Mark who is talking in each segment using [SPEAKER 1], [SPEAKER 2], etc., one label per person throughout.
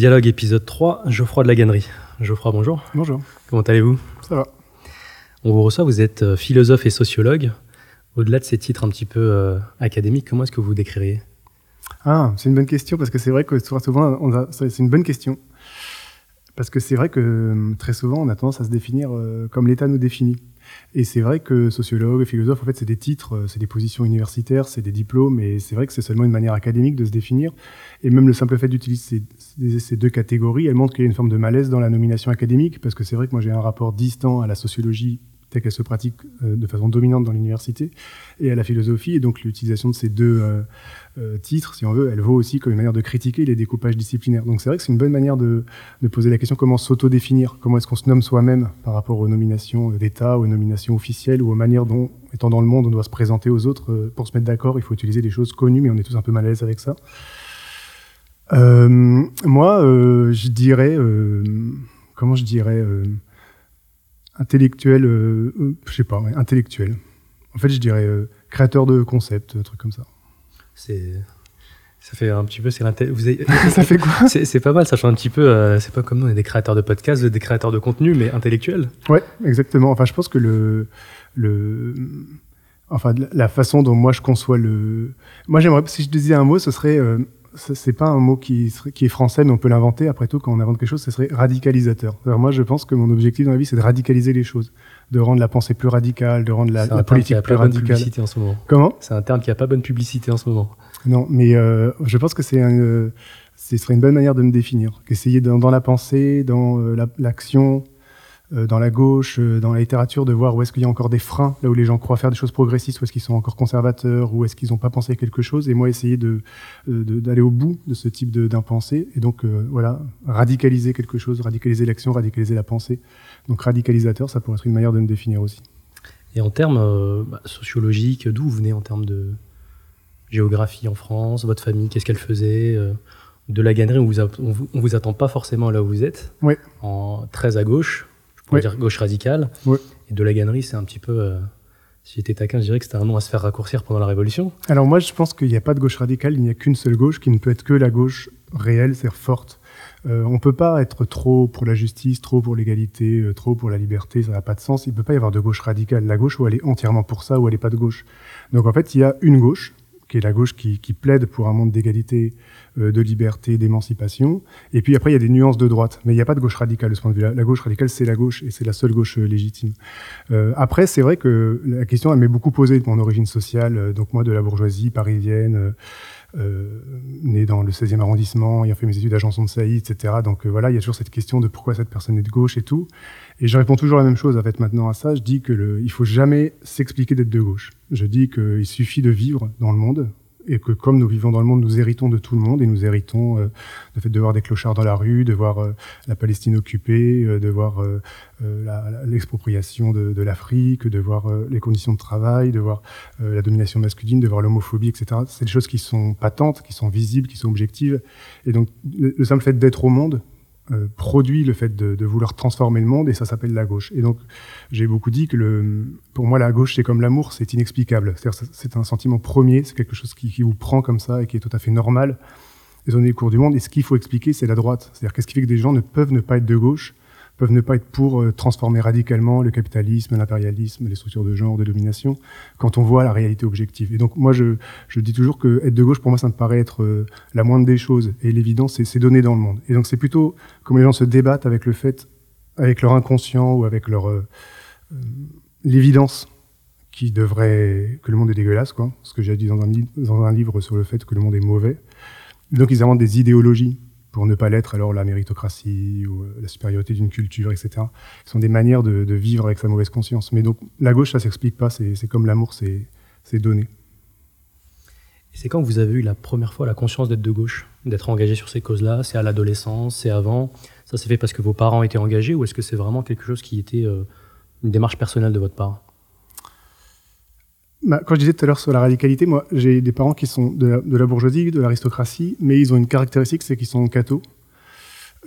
[SPEAKER 1] Dialogue épisode 3, Geoffroy de la Gannerie. Geoffroy, bonjour.
[SPEAKER 2] Bonjour.
[SPEAKER 1] Comment allez-vous?
[SPEAKER 2] Ça va.
[SPEAKER 1] On vous reçoit, vous êtes euh, philosophe et sociologue. Au-delà de ces titres un petit peu euh, académiques, comment est-ce que vous vous décririez?
[SPEAKER 2] Ah, c'est une bonne question parce que c'est vrai que souvent, on a- c'est une bonne question. Parce que c'est vrai que euh, très souvent, on a tendance à se définir euh, comme l'État nous définit. Et c'est vrai que sociologue, philosophe, en fait, c'est des titres, c'est des positions universitaires, c'est des diplômes, et c'est vrai que c'est seulement une manière académique de se définir. Et même le simple fait d'utiliser ces, deux catégories, elle montre qu'il y a une forme de malaise dans la nomination académique, parce que c'est vrai que moi j'ai un rapport distant à la sociologie telle qu'elle se pratique euh, de façon dominante dans l'université et à la philosophie. Et donc l'utilisation de ces deux euh, euh, titres, si on veut, elle vaut aussi comme une manière de critiquer les découpages disciplinaires. Donc c'est vrai que c'est une bonne manière de, de poser la question comment s'auto-définir, comment est-ce qu'on se nomme soi-même par rapport aux nominations d'État, aux nominations officielles ou aux manières dont, étant dans le monde, on doit se présenter aux autres. Pour se mettre d'accord, il faut utiliser des choses connues, mais on est tous un peu mal à l'aise avec ça. Euh, moi, euh, je dirais, euh, comment je dirais, euh, intellectuel, euh, je sais pas, ouais, intellectuel. En fait, je dirais euh, créateur de concepts, un truc comme ça.
[SPEAKER 1] C'est, ça fait un petit peu, c'est l'inté- vous avez-
[SPEAKER 2] ça fait quoi?
[SPEAKER 1] C'est, pas mal, ça change un petit peu. euh, c'est pas comme nous, on est des créateurs de podcasts, des créateurs de contenu, mais intellectuels.
[SPEAKER 2] Ouais, exactement. Enfin, je pense que le, le, enfin, la- façon dont moi je conçois le, moi j'aimerais, si je disais un mot, ce serait, euh, c'est pas un mot qui, est français, mais on peut l'inventer. Après tout, quand on invente quelque chose, ce serait radicalisateur. Alors moi, je pense que mon objectif dans la vie, c'est de radicaliser les choses, de rendre la pensée plus radicale, de rendre la,
[SPEAKER 1] c'est un
[SPEAKER 2] la
[SPEAKER 1] terme qui
[SPEAKER 2] politique
[SPEAKER 1] a
[SPEAKER 2] plus
[SPEAKER 1] pas bonne publicité en ce moment.
[SPEAKER 2] Comment?
[SPEAKER 1] C'est un terme qui a pas bonne publicité en ce moment.
[SPEAKER 2] Non, mais euh, je pense que c'est un, euh, ce serait une bonne manière de me définir, qu'essayer dans, dans la pensée, dans euh, la- l'action, dans la gauche, euh, dans la littérature, de voir où est-ce qu'il y a encore des freins, là où les gens croient faire des choses progressistes, où est-ce qu'ils sont encore conservateurs, où est-ce qu'ils n'ont pas pensé à quelque chose, et moi essayer de euh, d'aller au bout de ce type d'impensé, et donc euh, voilà, radicaliser quelque chose, radicaliser l'action, radicaliser la pensée. Donc radicalisateur, ça pourrait être une manière de me définir aussi.
[SPEAKER 1] Et en termes euh, bah, sociologiques, d'où vous venez en termes de géographie en France, votre famille, qu'est-ce qu'elle faisait euh, De la gannerie, on vous, a- on vous, on vous attend pas forcément là où vous êtes,
[SPEAKER 2] Ouais.
[SPEAKER 1] en très à gauche, je pourrais
[SPEAKER 2] Ouais.
[SPEAKER 1] dire gauche radicale.
[SPEAKER 2] Ouais.
[SPEAKER 1] Et de la gannerie, c'est un petit peu. euh, si j'étais taquin, je dirais que c'était un nom à se faire raccourcir pendant la Révolution.
[SPEAKER 2] Alors moi, je pense qu'il n'y a pas de gauche radicale, il n'y a qu'une seule gauche qui ne peut être que la gauche réelle, c'est-à-dire forte. Euh, on peut pas être trop pour la justice, trop pour l'égalité, euh, trop pour la liberté, ça n'a pas de sens. Il peut pas y avoir de gauche radicale. La gauche où elle est entièrement pour ça, ou elle n'est pas de gauche. Donc en fait, il y a une gauche, qui est la gauche qui, qui plaide pour un monde d'égalité, euh, de liberté, d'émancipation. Et puis après, il y a des nuances de droite. Mais il n'y a pas de gauche radicale de ce point de vue-là. La gauche radicale, c'est la gauche, et c'est la seule gauche euh, légitime. Euh, après, c'est vrai que la question, elle m'est beaucoup posée de mon origine sociale. euh, donc moi, de la bourgeoisie parisienne, euh, euh, né dans le 16e arrondissement, ayant fait mes études à Janson de Sailly, etc. Donc voilà, il y a toujours cette question de pourquoi cette personne est de gauche et tout. Et je réponds toujours la même chose en fait maintenant à ça. Je dis que le, il faut jamais s'expliquer d'être de gauche. Je dis qu'il suffit de vivre dans le monde et que comme nous vivons dans le monde, nous héritons de tout le monde et nous héritons euh, le fait de voir des clochards dans la rue, de voir euh, la Palestine occupée, euh, de voir euh, euh, l'expropriation de, de l'Afrique, de voir euh, les conditions de travail, de voir la domination masculine, de voir l'homophobie, etc. C'est des choses qui sont patentes, qui sont visibles, qui sont objectives. Et donc, le, le simple fait d'être au monde produit le fait de, vouloir transformer le monde, et ça s'appelle la gauche. Et donc, j'ai beaucoup dit que pour moi, la gauche, c'est comme l'amour, c'est inexplicable. C'est- un sentiment premier, c'est quelque chose qui, vous prend comme ça et qui est tout à fait normal. On est le cours du monde. Et ce qu'il faut expliquer, c'est la droite. C'est-à-dire, qu'est-ce qui fait que des gens ne peuvent ne pas être de gauche peuvent ne pas être pour euh, transformer radicalement le capitalisme, l'impérialisme, les structures de genre, de domination, quand on voit la réalité objective. Et donc moi, je, je dis toujours que être de gauche, pour moi, ça me paraît être euh, la moindre des choses. Et l'évidence, c'est donné dans le monde. Et donc c'est plutôt comme les gens se débattent avec le fait, avec leur inconscient ou avec leur euh, l'évidence qui devrait que le monde est dégueulasse, quoi. Ce que j'ai dit dans un, livre sur le fait que le monde est mauvais. Donc ils inventent des idéologies pour ne pas l'être, alors la méritocratie ou euh, la supériorité d'une culture, etc. Ce sont des manières de, vivre avec sa mauvaise conscience. Mais donc, la gauche, ça s'explique pas, c'est comme l'amour, c'est donné.
[SPEAKER 1] C'est quand vous avez eu la première fois la conscience d'être de gauche, d'être engagé sur ces causes-là? C'est à l'adolescence, c'est avant? Ça s'est fait parce que vos parents étaient engagés ou est-ce que c'est vraiment quelque chose qui était euh, une démarche personnelle de votre part?
[SPEAKER 2] Bah, quand je disais tout à l'heure sur la radicalité, moi, j'ai des parents qui sont de la, bourgeoisie, de l'aristocratie, mais ils ont une caractéristique, c'est qu'ils sont cathos,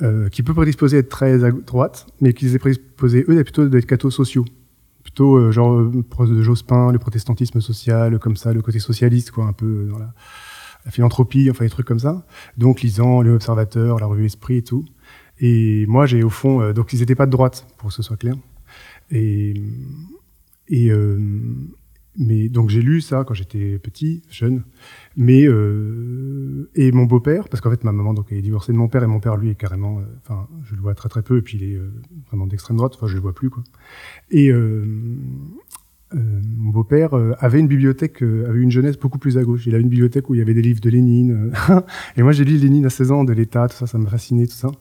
[SPEAKER 2] euh, qui peut prédisposer à être très à droite, mais qui les prédisposés, eux, plutôt d'être cathos sociaux. Plutôt, euh, genre, euh, de Jospin, le protestantisme social, comme ça, le côté socialiste, quoi, un peu, euh, dans la, la philanthropie, enfin des trucs comme ça. Donc lisant l'Observateur, la revue Esprit et tout. Et moi, j'ai au fond, euh, donc ils n'étaient pas de droite, pour que ce soit clair. Et, euh, mais donc j'ai lu ça quand j'étais petit, jeune. Mais euh, et mon beau-père, parce qu'en fait ma maman donc elle est divorcée de mon père et mon père lui est carrément, euh, enfin je le vois très très peu et puis il est euh, vraiment d'extrême droite, enfin je le vois plus quoi. Et euh, mon beau-père euh, avait une bibliothèque, euh, avait une jeunesse beaucoup plus à gauche. Il avait une bibliothèque où il y avait des livres de Lénine. euh, et moi, j'ai lu Lénine à 16 ans, de l'État, tout ça, ça m'a fasciné, tout ça.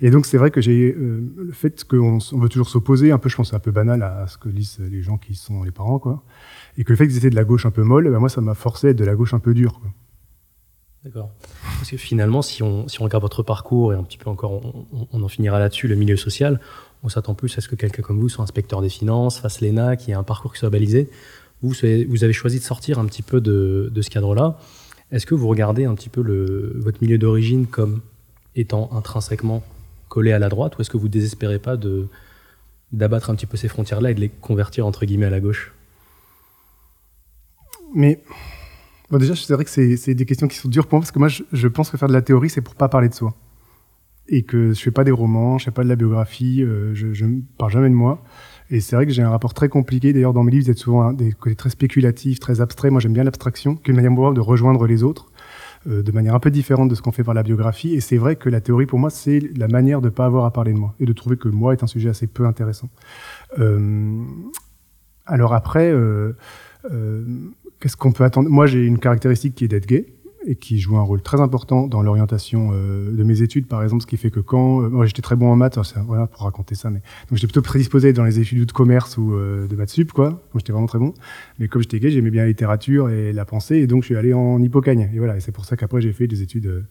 [SPEAKER 2] Et donc, c'est vrai que j'ai euh, le fait qu'on veut toujours s'opposer, un peu, je pense, un peu banal à ce que lisent les gens qui sont les parents, quoi. Et que le fait qu'ils étaient de la gauche un peu molle, ben, moi, ça m'a forcé à être de la gauche un peu dure. Quoi.
[SPEAKER 1] D'accord. Parce que finalement, si on, regarde votre parcours, et un petit peu encore, on en finira là-dessus, le milieu social, on s'attend plus à ce que quelqu'un comme vous soit inspecteur des finances, fasse l'ENA, qui ait un parcours qui soit balisé. Vous, vous avez choisi de sortir un petit peu de, ce cadre-là. Est-ce que vous regardez un petit peu votre milieu d'origine comme étant intrinsèquement collé à la droite, ou est-ce que vous désespérez pas d'abattre un petit peu ces frontières-là et de les convertir entre guillemets à la gauche?
[SPEAKER 2] Mais bon, déjà, c'est vrai que c'est c'est des questions qui sont dures pour moi parce que moi, je, je pense que faire de la théorie, c'est pour pas parler de soi. Et que je fais pas des romans, je fais pas de la biographie, euh, je, ne parle jamais de moi. Et c'est vrai que j'ai un rapport très compliqué. D'ailleurs, dans mes livres, vous êtes souvent hein, des côtés très spéculatifs, très abstraits. Moi, j'aime bien l'abstraction, qu'une manière pour moi de rejoindre les autres euh, de manière un peu différente de ce qu'on fait par la biographie. Et c'est vrai que la théorie, pour moi, c'est la manière de pas avoir à parler de moi et de trouver que moi est un sujet assez peu intéressant. Euh, alors après, euh, euh, qu'est-ce qu'on peut attendre? Moi, j'ai une caractéristique qui est d'être gay et qui joue un rôle très important dans l'orientation euh, de mes études, par exemple, ce qui fait que quand euh, moi j'étais très bon en maths, voilà pour raconter ça, mais donc j'étais plutôt prédisposé dans les études de commerce ou euh, de maths sup, quoi. Donc j'étais vraiment très bon. Mais comme j'étais gay, j'aimais bien la littérature et la pensée, et donc je suis allé en hippocagne. Et voilà, et c'est pour ça qu'après j'ai fait des études.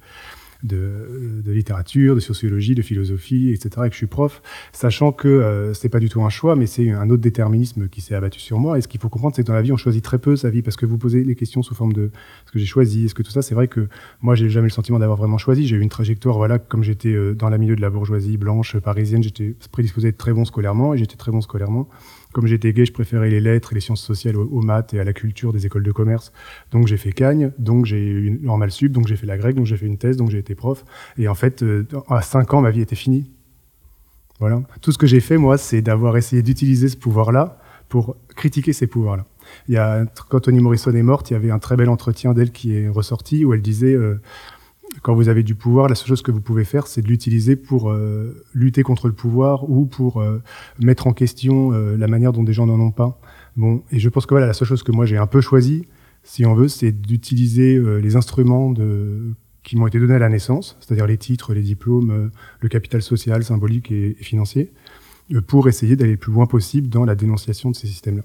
[SPEAKER 2] De, de littérature, de sociologie, de philosophie, etc., et que je suis prof, sachant que euh, c'est pas du tout un choix, mais c'est un autre déterminisme qui s'est abattu sur moi. Et ce qu'il faut comprendre, c'est que dans la vie, on choisit très peu sa vie, parce que vous posez les questions sous forme de ce que j'ai choisi, est-ce que tout ça, c'est vrai que moi, j'ai jamais le sentiment d'avoir vraiment choisi. J'ai eu une trajectoire, voilà, comme j'étais euh, dans la milieu de la bourgeoisie blanche parisienne, j'étais prédisposé à être très bon scolairement, et j'étais très bon scolairement. Comme j'étais gay, je préférais les lettres et les sciences sociales aux, maths et à la culture des écoles de commerce. Donc j'ai fait Cagne, donc j'ai eu une normale sup, donc j'ai fait la grecque, donc j'ai fait une thèse, donc j'ai été prof. Et en fait, euh, à 5 ans, ma vie était finie. Voilà. Tout ce que j'ai fait, moi, c'est d'avoir essayé d'utiliser ce pouvoir-là pour critiquer ces pouvoirs-là. Quand Toni Morrison est morte, il y avait un très bel entretien d'elle qui est ressorti où elle disait euh, quand vous avez du pouvoir, la seule chose que vous pouvez faire, c'est de l'utiliser pour euh, lutter contre le pouvoir ou pour euh, mettre en question euh, la manière dont des gens n'en ont pas. Bon, et je pense que voilà, la seule chose que moi j'ai un peu choisi, si on veut, c'est d'utiliser les instruments qui m'ont été donnés à la naissance, c'est-à-dire les titres, les diplômes, le capital social, symbolique et, financier, pour essayer d'aller le plus loin possible dans la dénonciation de ces systèmes-là.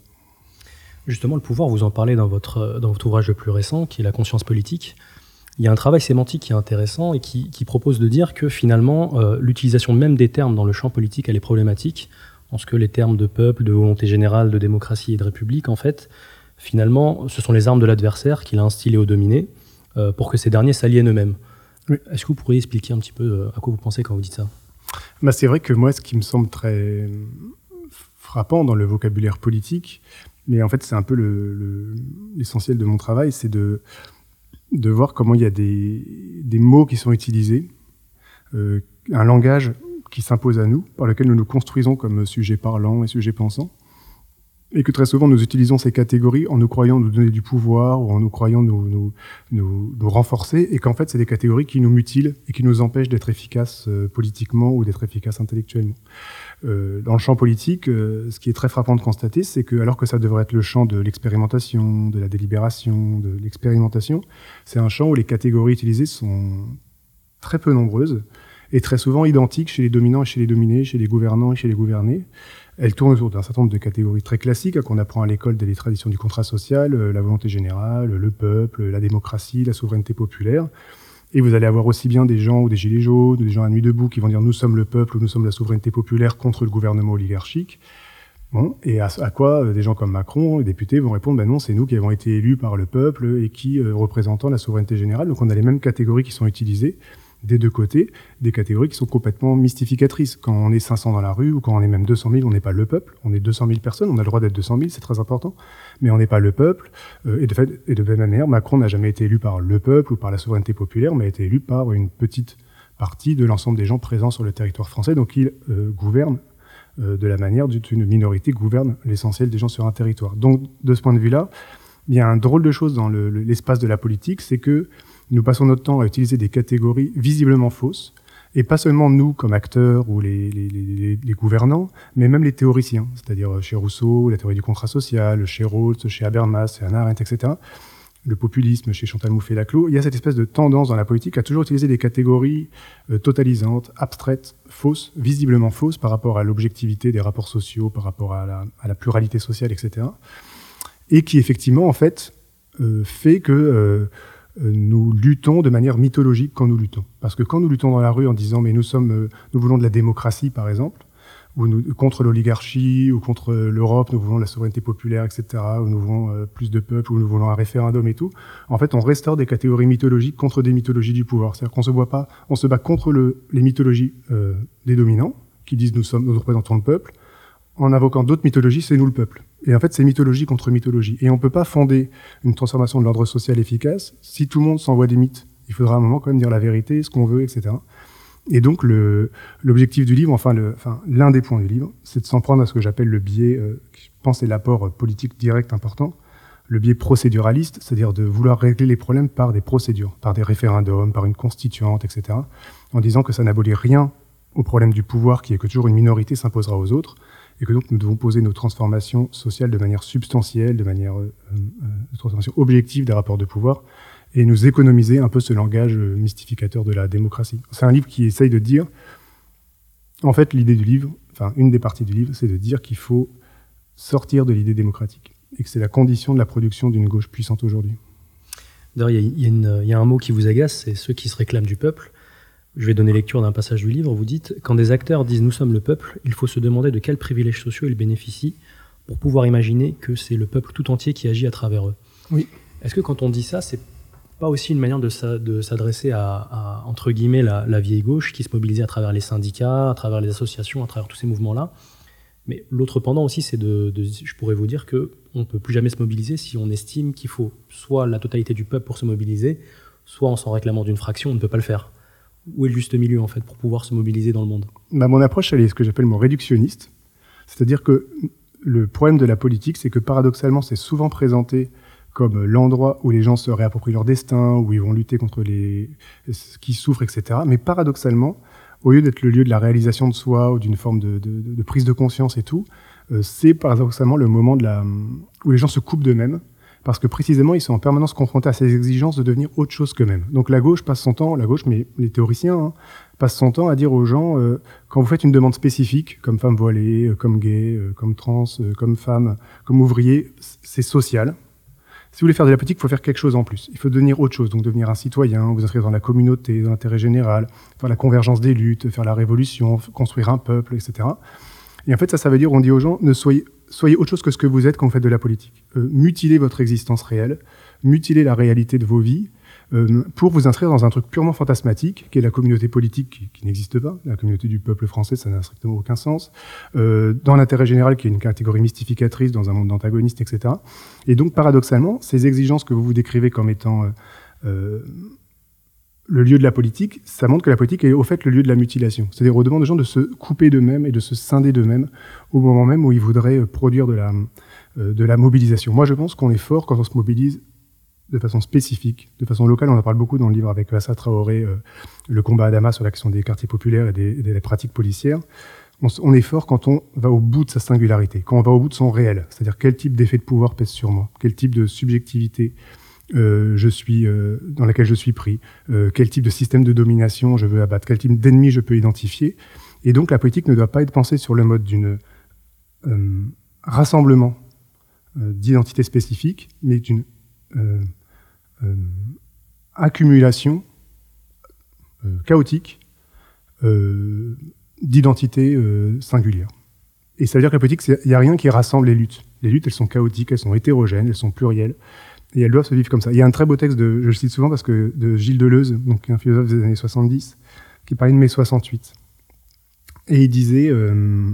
[SPEAKER 1] Justement, le pouvoir, vous en parlez dans votre, dans votre ouvrage le plus récent, qui est La conscience politique. Il y a un travail sémantique qui est intéressant et qui, qui propose de dire que finalement, euh, l'utilisation même des termes dans le champ politique, elle est problématique, en ce que les termes de peuple, de volonté générale, de démocratie et de république, en fait, finalement, ce sont les armes de l'adversaire qu'il a instillées aux dominés euh, pour que ces derniers s'aliènent eux-mêmes.
[SPEAKER 2] Oui.
[SPEAKER 1] Est-ce que vous pourriez expliquer un petit peu euh, à quoi vous pensez quand vous dites ça?
[SPEAKER 2] Bah, c'est vrai que moi, ce qui me semble très frappant dans le vocabulaire politique, mais en fait, c'est un peu le- le- l'essentiel de mon travail, c'est de, de voir comment il y a des, mots qui sont utilisés, euh, un langage qui s'impose à nous, par lequel nous nous construisons comme sujet parlant et sujet pensant, et que très souvent nous utilisons ces catégories en nous croyant nous donner du pouvoir ou en nous croyant nous, nous renforcer, et qu'en fait c'est des catégories qui nous mutilent et qui nous empêchent d'être efficaces euh, politiquement ou d'être efficaces intellectuellement. Euh, dans le champ politique, euh, ce qui est très frappant de constater, c'est que alors que ça devrait être le champ de l'expérimentation, de la délibération, de l'expérimentation, c'est un champ où les catégories utilisées sont très peu nombreuses et très souvent identiques chez les dominants et chez les dominés, chez les gouvernants et chez les gouvernés. Elles tournent autour d'un certain nombre de catégories très classiques hein, qu'on apprend à l'école des traditions du contrat social, euh, la volonté générale, le peuple, la démocratie, la souveraineté populaire. Et vous allez avoir aussi bien des gens ou des gilets jaunes, ou des gens à nuit debout qui vont dire nous sommes le peuple ou nous sommes la souveraineté populaire contre le gouvernement oligarchique. Bon, et à, quoi euh, des gens comme Macron, les députés, vont répondre ben non, c'est nous qui avons été élus par le peuple et qui euh, représentant la souveraineté générale. Donc on a les mêmes catégories qui sont utilisées des deux côtés des catégories qui sont complètement mystificatrices. Quand on est 500 dans la rue ou quand on est même 200 000, on n'est pas le peuple. On est 200 000 personnes, on a le droit d'être 200 000, c'est très important, mais on n'est pas le peuple. Euh, et, de fait, et de même manière, Macron n'a jamais été élu par le peuple ou par la souveraineté populaire, mais a été élu par une petite partie de l'ensemble des gens présents sur le territoire français. Donc il euh, gouverne euh, de la manière dont une minorité gouverne l'essentiel des gens sur un territoire. Donc de ce point de vue-là, il y a un drôle de chose dans l'espace de la politique, c'est que nous passons notre temps à utiliser des catégories visiblement fausses, et pas seulement nous comme acteurs ou les, gouvernants, mais même les théoriciens, c'est-à-dire chez Rousseau, la théorie du contrat social, chez Rawls, chez Habermas, chez Hannah Arendt, etc. Le populisme chez Chantal Mouffe-Laclos, il y a cette espèce de tendance dans la politique à toujours utiliser des catégories euh, totalisantes, abstraites, fausses, visiblement fausses par rapport à l'objectivité des rapports sociaux, par rapport à la, pluralité sociale, etc. Et qui effectivement, en fait, euh, fait que euh, euh, nous luttons de manière mythologique quand nous luttons. Parce que quand nous luttons dans la rue en disant mais nous sommes, euh, nous voulons de la démocratie par exemple, ou nous, contre l'oligarchie, ou contre l'Europe, nous voulons la souveraineté populaire, etc., ou nous voulons euh, plus de peuple, ou nous voulons un référendum et tout. En fait, on restaure des catégories mythologiques contre des mythologies du pouvoir. C'est-à-dire qu'on se voit pas, on se bat contre le, les mythologies des dominants, qui disent nous sommes, nous représentons le peuple, en invoquant d'autres mythologies, c'est nous le peuple. Et en fait, c'est mythologie contre mythologie. Et on ne peut pas fonder une transformation de l'ordre social efficace si tout le monde s'envoie des mythes. Il faudra à un moment quand même dire la vérité, ce qu'on veut, etc. Et donc, l'objectif du livre, enfin, l'un des points du livre, c'est de s'en prendre à ce que j'appelle le biais, euh, je pense, est l'apport politique direct important, le biais procéduraliste, c'est-à-dire de vouloir régler les problèmes par des procédures, par des référendums, par une constituante, etc., en disant que ça n'abolit rien au problème du pouvoir, qui est que toujours une minorité s'imposera aux autres, et que donc nous devons poser nos transformations sociales de manière substantielle, de manière euh, euh, transformation objective des rapports de pouvoir, et nous économiser un peu ce langage euh, mystificateur de la démocratie. C'est un livre qui essaye de dire, en fait, l'idée du livre, enfin une des parties du livre, c'est de dire qu'il faut sortir de l'idée démocratique, et que c'est la condition de la production d'une gauche puissante aujourd'hui.
[SPEAKER 1] D'ailleurs, il y, y, a un mot qui vous agace, c'est ceux qui se réclament du peuple. Je vais donner lecture d'un passage du livre. Vous dites Quand des acteurs disent Nous sommes le peuple, il faut se demander de quels privilèges sociaux ils bénéficient pour pouvoir imaginer que c'est le peuple tout entier qui agit à travers eux.
[SPEAKER 2] Oui.
[SPEAKER 1] Est-ce que quand on dit ça, c'est pas aussi une manière de s'adresser à, entre guillemets, la, vieille gauche qui se mobilisait à travers les syndicats, à travers les associations, à travers tous ces mouvements-là? Mais l'autre pendant aussi, c'est de, je pourrais vous dire que on peut plus jamais se mobiliser si on estime qu'il faut soit la totalité du peuple pour se mobiliser, soit en s'en réclamant d'une fraction, on ne peut pas le faire où est le juste milieu en fait pour pouvoir se mobiliser dans le monde
[SPEAKER 2] bah, Mon approche, elle est ce que j'appelle mon réductionniste. C'est-à-dire que le problème de la politique, c'est que paradoxalement, c'est souvent présenté comme l'endroit où les gens se réapproprient leur destin, où ils vont lutter contre les qui souffrent, etc. Mais paradoxalement, au lieu d'être le lieu de la réalisation de soi ou d'une forme de, prise de conscience et tout, euh, c'est paradoxalement le moment où les gens se coupent d'eux-mêmes parce que précisément ils sont en permanence confrontés à ces exigences de devenir autre chose qu'eux-mêmes. Donc la gauche passe son temps, la gauche, mais les théoriciens hein, passent son temps à dire aux gens euh, quand vous faites une demande spécifique, comme femme voilée, euh, comme gay, euh, comme trans, comme femme, comme ouvrier, c'est social. Si vous voulez faire de la politique, il faut faire quelque chose en plus. Il faut devenir autre chose, donc devenir un citoyen, vous inscrire dans la communauté, dans l'intérêt général, faire la convergence des luttes, faire la révolution, construire un peuple, etc. Et en fait, ça, ça veut dire, on dit aux gens, ne soyez autre chose que ce que vous êtes quand vous faites de la politique. Euh, mutilez votre existence réelle, mutilez la réalité de vos vies euh, pour vous inscrire dans un truc purement fantasmatique, qui est la communauté politique qui, n'existe pas, la communauté du peuple français, ça n'a strictement aucun sens, euh, dans l'intérêt général, qui est une catégorie mystificatrice dans un monde d'antagonistes, etc. Et donc, paradoxalement, ces exigences que vous vous décrivez comme étant le lieu de la politique, ça montre que la politique est au fait le lieu de la mutilation. C'est-à-dire on demande aux gens de se couper d'eux-mêmes et de se scinder d'eux-mêmes au moment même où ils voudraient euh, produire de la, euh, de la mobilisation. Moi, je pense qu'on est fort quand on se mobilise de façon spécifique, de façon locale. On en parle beaucoup dans le livre avec Assa Traoré, euh, le combat à Damas sur la question des quartiers populaires et des, des pratiques policières. On, on, est fort quand on va au bout de sa singularité, quand on va au bout de son réel. C'est-à-dire quel type d'effet de pouvoir pèse sur moi, quel type de subjectivité euh, je suis euh, dans laquelle je suis pris, euh, quel type de système de domination je veux abattre, quel type d'ennemi je peux identifier. Et donc la politique ne doit pas être pensée sur le mode d'une rassemblement d'identités spécifiques, mais d'une accumulation chaotique d'identités singulières. Et ça veut dire que la politique, il n'y a rien qui rassemble les luttes. Les luttes, elles sont chaotiques, elles sont hétérogènes, elles sont plurielles. Et elles doivent se vivre comme ça. Il y a un très beau texte, de, je le cite souvent parce que de Gilles Deleuze, donc un philosophe des années 70, qui parlait de mai 68. Et il disait, euh,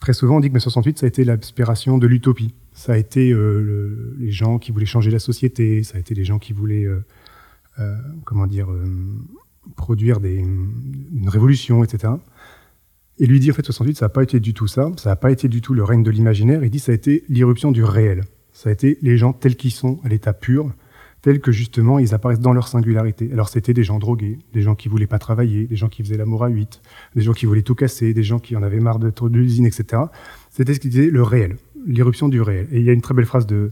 [SPEAKER 2] très souvent, on dit que mai 68, ça a été l'aspiration de l'utopie. Ça a été euh, les gens qui voulaient changer la société, ça a été les gens qui voulaient, euh, comment dire, produire des, une révolution, etc. Et lui dit, en fait, 68, ça n'a pas été du tout ça, ça n'a pas été du tout le règne de l'imaginaire, il dit, ça a été l'irruption du réel. Ça a été les gens tels qu'ils sont, à l'état pur, tels que justement ils apparaissent dans leur singularité. Alors c'était des gens drogués, des gens qui voulaient pas travailler, des gens qui faisaient l'amour à 8, des gens qui voulaient tout casser, des gens qui en avaient marre d'être de l'usine, etc. C'était ce qu'il disait le réel, l'irruption du réel. Et il y a une très belle phrase de,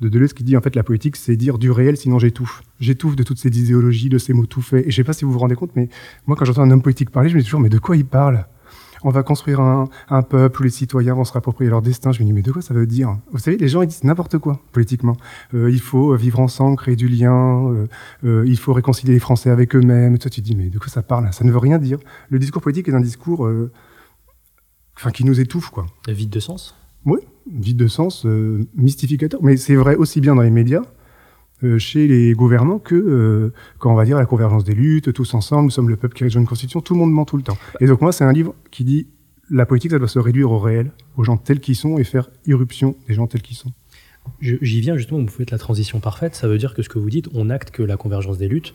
[SPEAKER 2] de Deleuze qui dit en fait la politique c'est dire du réel sinon j'étouffe. J'étouffe de toutes ces idéologies, de ces mots tout faits. Et je sais pas si vous vous rendez compte, mais moi quand j'entends un homme politique parler, je me dis toujours mais de quoi il parle? On va construire un, un, peuple où les citoyens vont se rapproprier leur destin. Je me dis, mais de quoi ça veut dire? Vous savez, les gens, ils disent n'importe quoi, politiquement. Euh, il faut vivre ensemble, créer du lien, euh, euh, il faut réconcilier les Français avec eux-mêmes. Toi, tu te dis, mais de quoi ça parle Ça ne veut rien dire. Le discours politique est un discours euh, enfin, qui nous étouffe, quoi.
[SPEAKER 1] Vide de sens?
[SPEAKER 2] Oui, vide de sens, euh, mystificateur. Mais c'est vrai aussi bien dans les médias euh, chez les gouvernants que euh, quand on va dire la convergence des luttes, tous ensemble, nous sommes le peuple qui rédige une constitution, tout le monde ment tout le temps. Et donc moi, c'est un livre qui dit la politique, ça doit se réduire au réel, aux gens tels qu'ils sont et faire irruption des gens tels qu'ils sont.
[SPEAKER 1] J'y viens justement, vous faites la transition parfaite, ça veut dire que ce que vous dites, on acte que la convergence des luttes,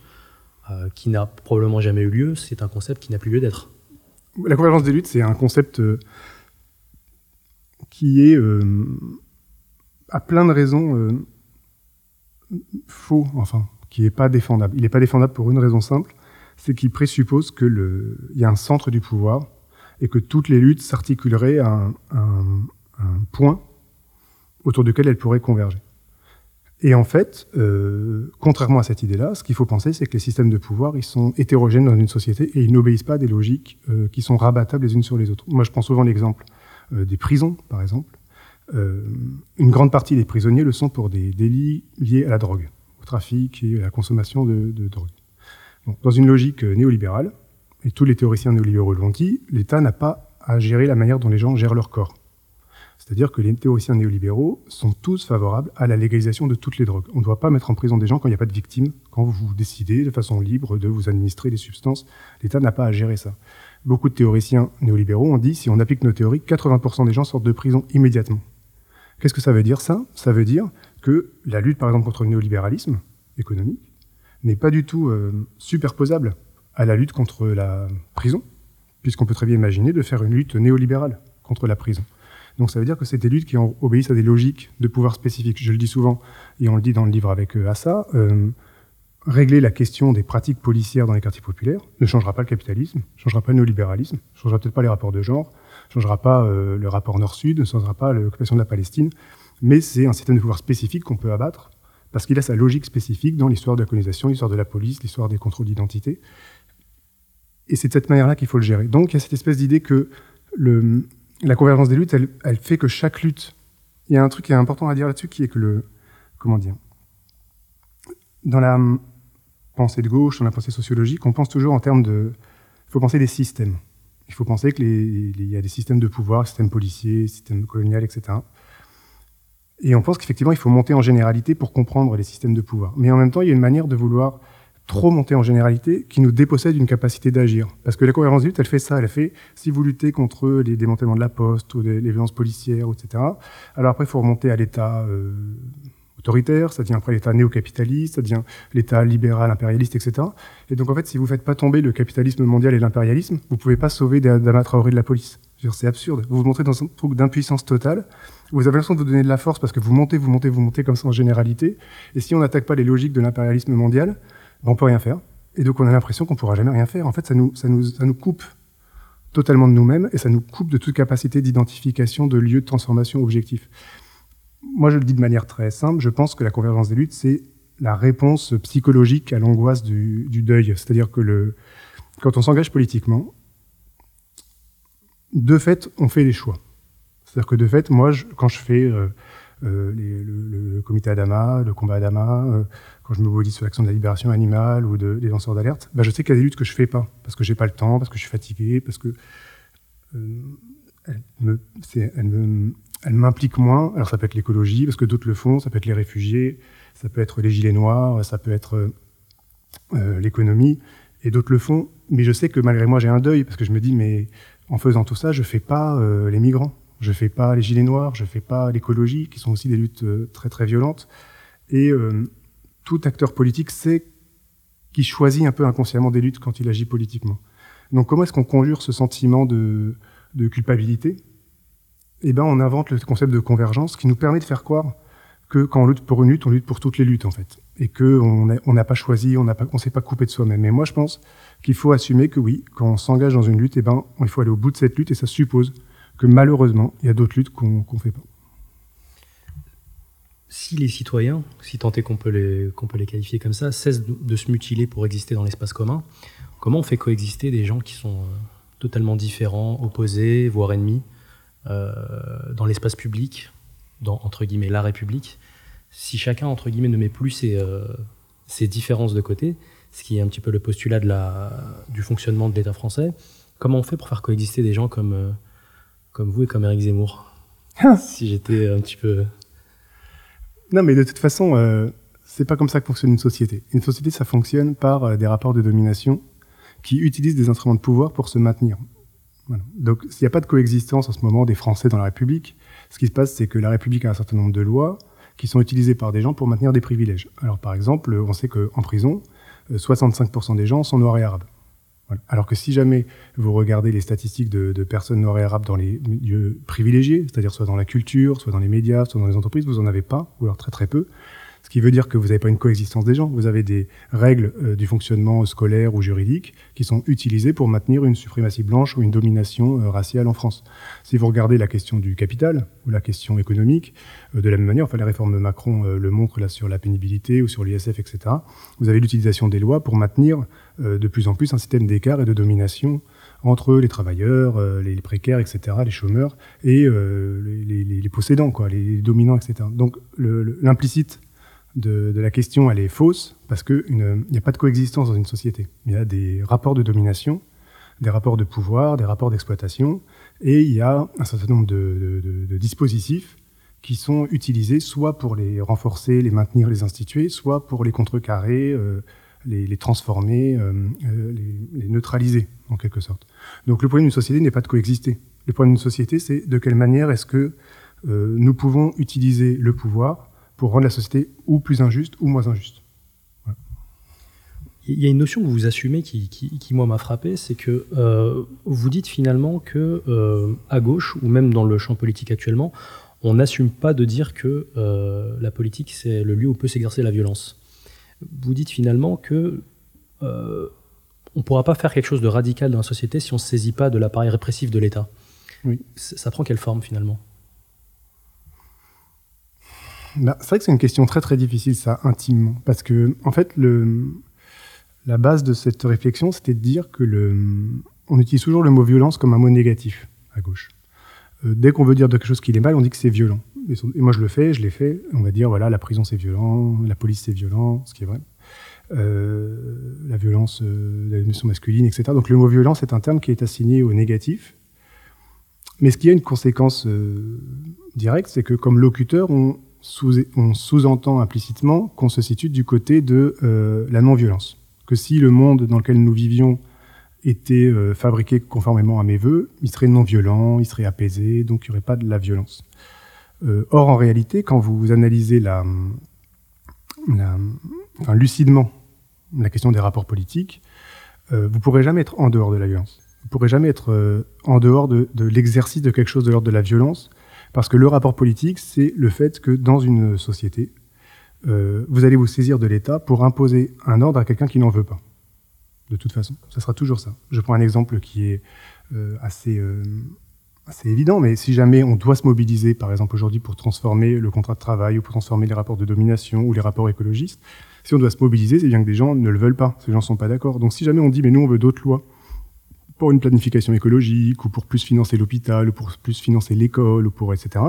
[SPEAKER 1] euh, qui n'a probablement jamais eu lieu, c'est un concept qui n'a plus lieu d'être.
[SPEAKER 2] La convergence des luttes, c'est un concept euh, qui est, euh, à plein de raisons, euh, faux, enfin, qui n'est pas défendable. Il n'est pas défendable pour une raison simple, c'est qu'il présuppose que le, il y a un centre du pouvoir et que toutes les luttes s'articuleraient à un, point autour duquel elles pourraient converger. Et en fait, euh, contrairement à cette idée-là, ce qu'il faut penser, c'est que les systèmes de pouvoir, ils sont hétérogènes dans une société et ils n'obéissent pas à des logiques euh, qui sont rabattables les unes sur les autres. Moi, je prends souvent l'exemple euh, des prisons, par exemple. Euh, une grande partie des prisonniers le sont pour des délits liés à la drogue, au trafic et à la consommation de, drogue. Dans une logique euh, néolibérale, et tous les théoriciens néolibéraux l'ont dit, l'État n'a pas à gérer la manière dont les gens gèrent leur corps. C'est-à-dire que les théoriciens néolibéraux sont tous favorables à la légalisation de toutes les drogues. On ne doit pas mettre en prison des gens quand il n'y a pas de victimes, quand vous décidez de façon libre de vous administrer des substances. L'État n'a pas à gérer ça. Beaucoup de théoriciens néolibéraux ont dit si on applique nos théories, 80% des gens sortent de prison immédiatement. Qu'est-ce que ça veut dire ça? Ça veut dire que la lutte, par exemple, contre le néolibéralisme économique n'est pas du tout euh, superposable à la lutte contre la prison, puisqu'on peut très bien imaginer de faire une lutte néolibérale contre la prison. Donc ça veut dire que c'est des luttes qui obéissent à des logiques de pouvoir spécifiques. Je le dis souvent, et on le dit dans le livre avec euh, Assa, euh, régler la question des pratiques policières dans les quartiers populaires ne changera pas le capitalisme, ne changera pas le néolibéralisme, ne changera peut-être pas les rapports de genre, changera pas euh, le rapport nord-sud, ne changera pas l'occupation de la Palestine, mais c'est un système de pouvoir spécifique qu'on peut abattre parce qu'il a sa logique spécifique dans l'histoire de la colonisation, l'histoire de la police, l'histoire des contrôles d'identité. Et c'est de cette manière-là qu'il faut le gérer. Donc il y a cette espèce d'idée que la convergence des luttes, elle, elle, fait que chaque lutte. Il y a un truc qui est important à dire là-dessus, qui est que le. Comment dire Dans la pensée de gauche, dans la pensée sociologique, on pense toujours en termes de. Il faut penser des systèmes. Il faut penser qu'il y a des systèmes de pouvoir, systèmes policiers, systèmes coloniaux, etc. Et on pense qu'effectivement, il faut monter en généralité pour comprendre les systèmes de pouvoir. Mais en même temps, il y a une manière de vouloir trop monter en généralité qui nous dépossède d'une capacité d'agir. Parce que la cohérence de lutte, elle fait ça. Elle fait, si vous luttez contre les démantèlements de la poste ou les, les violences policières, etc., alors après, il faut remonter à l'État euh, autoritaire, ça devient après l'État néo-capitaliste, ça devient l'État libéral, impérialiste, etc. Et donc, en fait, si vous ne faites pas tomber le capitalisme mondial et l'impérialisme, vous ne pouvez pas sauver Traoré de la police. C'est absurde. Vous vous montrez dans un truc d'impuissance totale. Vous avez l'impression de vous donner de la force parce que vous montez, vous montez, vous montez comme ça en généralité. Et si on n'attaque pas les logiques de l'impérialisme mondial, on peut rien faire. Et donc on a l'impression qu'on pourra jamais rien faire. En fait, ça nous, ça nous, ça nous coupe totalement de nous-mêmes et ça nous coupe de toute capacité d'identification de lieux de transformation objectifs. Moi, je le dis de manière très simple. Je pense que la convergence des luttes, c'est la réponse psychologique à l'angoisse du, deuil. C'est-à-dire que quand on s'engage politiquement, de fait, on fait des choix. C'est-à-dire que de fait, moi, quand je fais euh, euh, le, comité Adama, le combat Adama, euh, quand je me mobilise sur l'action de la libération animale ou de, des lanceurs d'alerte, bah, je sais qu'il y a des luttes que je fais pas parce que j'ai pas le temps, parce que je suis fatigué, parce que me, elle m'implique moins. Alors ça peut être l'écologie parce que d'autres le font, ça peut être les réfugiés, ça peut être les gilets noirs, ça peut être l'économie, et d'autres le font. Mais je sais que malgré moi, j'ai un deuil, parce que je me dis, mais en faisant tout ça, je fais pas les migrants, je fais pas les gilets noirs, je fais pas l'écologie, qui sont aussi des luttes très très violentes. Et tout acteur politique sait qu'il choisit un peu inconsciemment des luttes quand il agit politiquement. Donc comment est-ce qu'on conjure ce sentiment de, culpabilité? Eh bien, on invente le concept de convergence qui nous permet de faire croire que quand on lutte pour une lutte, on lutte pour toutes les luttes en fait, et qu'on n'a pas choisi, on ne s'est pas coupé de soi-même. Mais moi, je pense qu'il faut assumer que oui, quand on s'engage dans une lutte, eh ben, il faut aller au bout de cette lutte, et ça suppose que malheureusement, il y a d'autres luttes qu'on ne fait pas
[SPEAKER 1] si les citoyens, si tant est qu'on peut, les, qualifier comme ça, cessent de, se mutiler pour exister dans l'espace commun, comment on fait coexister des gens qui sont euh, totalement différents, opposés, voire ennemis, dans l'espace public, dans, entre guillemets, la République, si chacun, entre guillemets, ne met plus ses, euh, ses différences de côté, ce qui est un petit peu le postulat de la, du fonctionnement de l'État français, comment on fait pour faire coexister des gens comme, comme vous et comme Eric Zemmour Si j'étais un petit peu
[SPEAKER 2] non, mais de toute façon, euh, c'est pas comme ça que fonctionne une société. Une société, ça fonctionne par euh, des rapports de domination qui utilisent des instruments de pouvoir pour se maintenir. Donc, s'il n'y a pas de coexistence en ce moment des Français dans la République, ce qui se passe, c'est que la République a un certain nombre de lois qui sont utilisées par des gens pour maintenir des privilèges. Alors, par exemple, on sait qu'en prison, 65% euh, des gens sont noirs et arabes. Alors que si jamais vous regardez les statistiques de, personnes noires et arabes dans les milieux privilégiés, c'est-à-dire soit dans la culture, soit dans les médias, soit dans les entreprises, vous n'en avez pas, ou alors très très peu. Qui veut dire que vous n'avez pas une coexistence des gens, vous avez des règles euh, du fonctionnement scolaire ou juridique qui sont utilisées pour maintenir une suprématie blanche ou une domination euh, raciale en France. Si vous regardez la question du capital ou la question économique, euh, de la même manière, enfin les réformes de Macron le montrent là sur la pénibilité ou sur l'ISF, etc., vous avez l'utilisation des lois pour maintenir de plus en plus un système d'écart et de domination entre les travailleurs, les précaires, etc., les chômeurs et les, les, possédants, quoi, les dominants, etc. Donc l'implicite de, la question, elle est fausse, parce qu'il n'y a pas de coexistence dans une société. Il y a des rapports de domination, des rapports de pouvoir, des rapports d'exploitation, et il y a un certain nombre de, dispositifs qui sont utilisés soit pour les renforcer, les maintenir, les instituer, soit pour les contrecarrer, euh, les, transformer, euh, euh, les, neutraliser, en quelque sorte. Donc le problème d'une société n'est pas de coexister. Le problème d'une société, c'est de quelle manière est-ce que nous pouvons utiliser le pouvoir pour rendre la société ou plus injuste ou moins injuste.
[SPEAKER 1] Il y a une notion que vous assumez qui, qui, moi, m'a frappé, c'est que euh, vous dites finalement que euh, à gauche, ou même dans le champ politique actuellement, on n'assume pas de dire que euh, la politique, c'est le lieu où peut s'exercer la violence. Vous dites finalement que on ne pourra pas faire quelque chose de radical dans la société si on ne se saisit pas de l'appareil répressif de l'État.
[SPEAKER 2] Oui.
[SPEAKER 1] Ça prend quelle forme finalement?
[SPEAKER 2] Bah, c'est vrai que c'est une question très très difficile, ça, intimement. Parce que, en fait, le, la base de cette réflexion, c'était de dire que le, on utilise toujours le mot violence comme un mot négatif à gauche. Euh, dès qu'on veut dire quelque chose qui est mal, on dit que c'est violent. Et, moi, je le fais, je l'ai fait. On va dire, voilà, la prison c'est violent, la police c'est violent, ce qui est vrai. Euh, la violence, euh, la notion masculine, etc. Donc le mot violence est un terme qui est assigné au négatif. Mais ce qui a une conséquence directe, c'est que comme locuteur, on, on sous-entend implicitement qu'on se situe du côté de euh, la non-violence. Que si le monde dans lequel nous vivions était euh, fabriqué conformément à mes voeux, il serait non-violent, il serait apaisé, donc il n'y aurait pas de la violence. Euh, or, en réalité, quand vous analysez lucidement la question des rapports politiques, vous ne pourrez jamais être en dehors de la violence. Vous ne pourrez jamais être en dehors de l'exercice de quelque chose de l'ordre de la violence, parce que le rapport politique, c'est le fait que dans une société, euh, vous allez vous saisir de l'État pour imposer un ordre à quelqu'un qui n'en veut pas. De toute façon, ça sera toujours ça. Je prends un exemple qui est euh, assez, euh, assez évident, mais si jamais on doit se mobiliser, par exemple aujourd'hui, pour transformer le contrat de travail ou pour transformer les rapports de domination ou les rapports écologistes, si on doit se mobiliser, c'est bien que des gens ne le veulent pas, ces gens ne sont pas d'accord. Donc si jamais on dit, mais nous on veut d'autres lois, pour une planification écologique, ou pour plus financer l'hôpital, ou pour plus financer l'école, ou pour etc.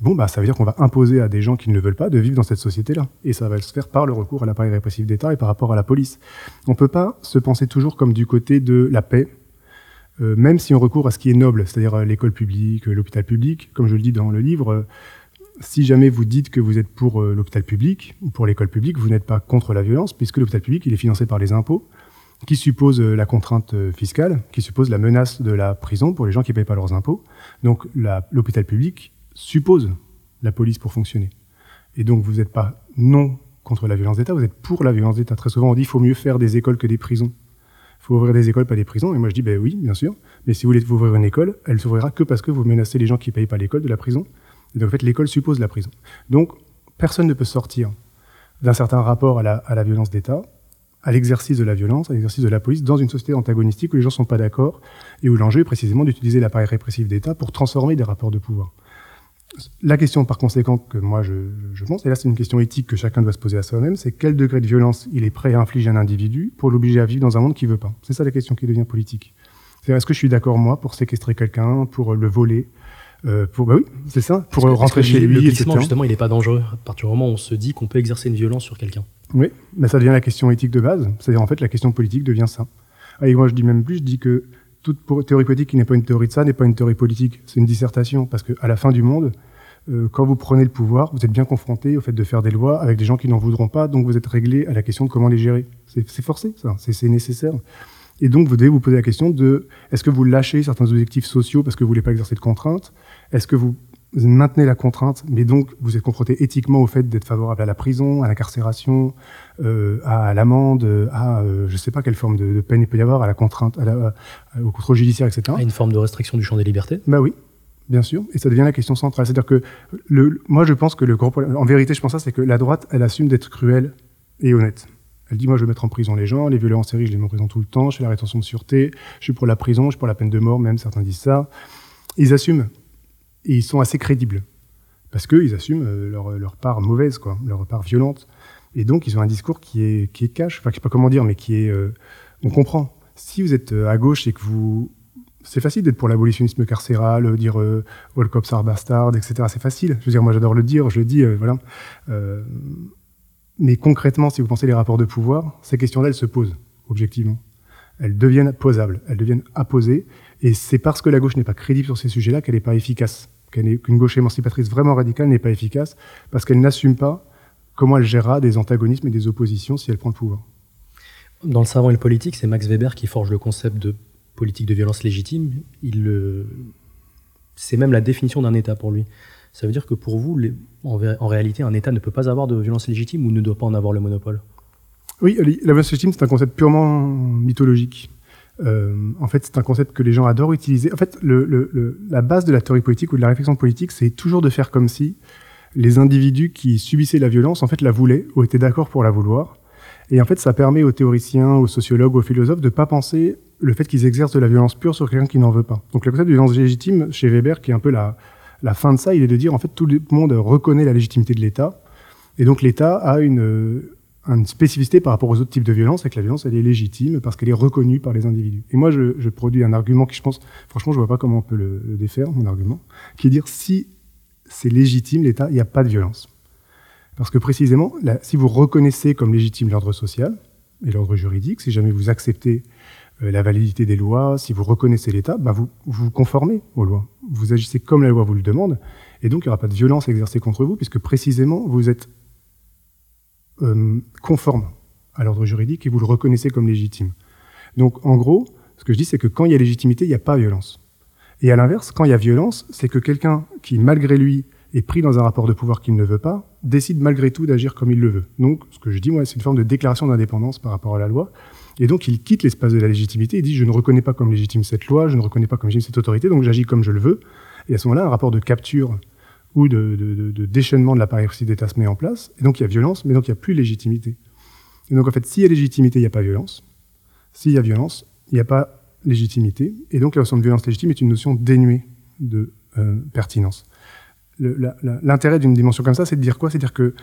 [SPEAKER 2] Bon, bah, ça veut dire qu'on va imposer à des gens qui ne le veulent pas de vivre dans cette société-là. Et ça va se faire par le recours à l'appareil répressif d'État et par rapport à la police. On ne peut pas se penser toujours comme du côté de la paix, euh, même si on recourt à ce qui est noble, c'est-à-dire euh, l'école publique, euh, l'hôpital public. Comme je le dis dans le livre, si jamais vous dites que vous êtes pour l'hôpital public ou pour l'école publique, vous n'êtes pas contre la violence, puisque l'hôpital public, il est financé par les impôts, qui suppose euh, la contrainte euh, fiscale, qui suppose la menace de la prison pour les gens qui ne payent pas leurs impôts. Donc l'hôpital public suppose la police pour fonctionner. Et donc vous n'êtes pas non contre la violence d'État, vous êtes pour la violence d'État. Très souvent on dit qu'il faut mieux faire des écoles que des prisons. Il faut ouvrir des écoles, pas des prisons. Et moi je dis, ben oui, bien sûr. Mais si vous voulez ouvrir une école, elle s'ouvrira que parce que vous menacez les gens qui ne payent pas l'école de la prison donc en fait, l'école suppose la prison. Donc, personne ne peut sortir d'un certain rapport à la, violence d'État, à l'exercice de la violence, à l'exercice de la police, dans une société antagonistique où les gens ne sont pas d'accord et où l'enjeu est précisément d'utiliser l'appareil répressif d'État pour transformer des rapports de pouvoir. La question, par conséquent, que moi je, je pense, et là c'est une question éthique que chacun doit se poser à soi-même, c'est quel degré de violence il est prêt à infliger à un individu pour l'obliger à vivre dans un monde qu'il veut pas? C'est ça la question qui devient politique. C'est est-ce que je suis d'accord, moi, pour séquestrer quelqu'un, pour le voler, euh, pour, bah oui, c'est ça, pour rentrer chez lui.
[SPEAKER 1] Le glissement, justement, il n'est pas dangereux. À partir du moment où on se dit qu'on peut exercer une violence sur quelqu'un.
[SPEAKER 2] Oui, mais ça devient la question éthique de base. C'est-à-dire, en fait, la question politique devient ça. Et moi, je dis même plus, je dis que toute théorie politique qui n'est pas une théorie de ça n'est pas une théorie politique. C'est une dissertation. Parce qu'à la fin du monde, euh, quand vous prenez le pouvoir, vous êtes bien confronté au fait de faire des lois avec des gens qui n'en voudront pas, donc vous êtes réglé à la question de comment les gérer. C'est forcé, ça. C'est nécessaire. Et donc, vous devez vous poser la question de est-ce que vous lâchez certains objectifs sociaux parce que vous voulez pas exercer de contraintes? Est-ce que vous maintenez la contrainte, mais donc vous êtes confronté éthiquement au fait d'être favorable à la prison, à l'incarcération, euh, à l'amende, à euh, je ne sais pas quelle forme de, peine il peut y avoir, à la contrainte, au contrôle judiciaire, etc.
[SPEAKER 1] À une forme de restriction du champ des libertés?
[SPEAKER 2] Bah oui, bien sûr, et ça devient la question centrale. C'est-à-dire que le, moi je pense que le gros problème, en vérité je pense ça, c'est que la droite, elle assume d'être cruelle et honnête. Elle dit, moi, je vais mettre en prison les gens, les violeurs en série, je les mets en prison tout le temps, je fais la rétention de sûreté, je suis pour la prison, je suis pour la peine de mort, même certains disent ça. Ils assument. Et ils sont assez crédibles. Parce qu'ils assument euh, leur, part mauvaise, quoi, leur part violente. Et donc, ils ont un discours qui est, qui est cash, enfin, je sais pas comment dire, mais qui est. Euh, on comprend. Si vous êtes euh, à gauche et que vous. C'est facile d'être pour l'abolitionnisme carcéral, dire euh, all cops are etc. C'est facile. Je veux dire, moi, j'adore le dire, je le dis, voilà. Mais concrètement, si vous pensez les rapports de pouvoir, ces questions-là, elles se posent, objectivement. Elles deviennent posables, elles deviennent apposées. Et c'est parce que la gauche n'est pas crédible sur ces sujets-là qu'elle n'est pas efficace. Qu'une gauche émancipatrice vraiment radicale n'est pas efficace, parce qu'elle n'assume pas comment elle gérera des antagonismes et des oppositions si elle prend le pouvoir.
[SPEAKER 1] Dans le savant et le politique, c'est Max Weber qui forge le concept de politique de violence légitime. Il le... C'est même la définition d'un État pour lui. Ça veut dire que pour vous, en, réalité, un État ne peut pas avoir de violence légitime ou ne doit pas en avoir le monopole?
[SPEAKER 2] Oui, la violence légitime, c'est un concept purement mythologique. Euh, en fait, c'est un concept que les gens adorent utiliser. En fait, la base de la théorie politique ou de la réflexion politique, c'est toujours de faire comme si les individus qui subissaient la violence, en fait, la voulaient ou étaient d'accord pour la vouloir. Et en fait, ça permet aux théoriciens, aux sociologues, aux philosophes de ne pas penser le fait qu'ils exercent de la violence pure sur quelqu'un qui n'en veut pas. Donc le concept de violence légitime, chez Weber, qui est un peu la, la fin de ça, il est de dire en fait tout le monde reconnaît la légitimité de l'État, et donc l'État a une, une, spécificité par rapport aux autres types de violence, et que la violence elle est légitime parce qu'elle est reconnue par les individus. Et moi je, produis un argument qui je pense, franchement je vois pas comment on peut le, défaire, mon argument, qui est de dire si c'est légitime l'État, il n'y a pas de violence. Parce que précisément, si vous reconnaissez comme légitime l'ordre social et l'ordre juridique, si jamais vous acceptez euh, la validité des lois, si vous reconnaissez l'État, bah vous, vous conformez aux lois. Vous agissez comme la loi vous le demande, et donc il n'y aura pas de violence exercée contre vous, puisque précisément vous êtes euh, conforme à l'ordre juridique et vous le reconnaissez comme légitime. Donc en gros, ce que je dis, c'est que quand il y a légitimité, il n'y a pas violence. Et à l'inverse, quand il y a violence, c'est que quelqu'un qui, malgré lui, est pris dans un rapport de pouvoir qu'il ne veut pas, décide malgré tout d'agir comme il le veut. Donc, ce que je dis, moi, c'est une forme de déclaration d'indépendance par rapport à la loi. Et donc, il quitte l'espace de la légitimité et dit Je ne reconnais pas comme légitime cette loi, je ne reconnais pas comme légitime cette autorité, donc j'agis comme je le veux. Et à ce moment-là, un rapport de capture ou de, de, déchaînement de l'appareil d'État se met en place. Et donc, il y a violence, mais donc il n'y a plus légitimité. Et donc, en fait, s'il y a légitimité, il n'y a pas violence. S'il y a violence, il n'y a pas légitimité. Et donc, la notion de violence légitime est une notion dénuée de euh, pertinence. L'intérêt d'une dimension comme ça, c'est de dire quoi? C'est dire que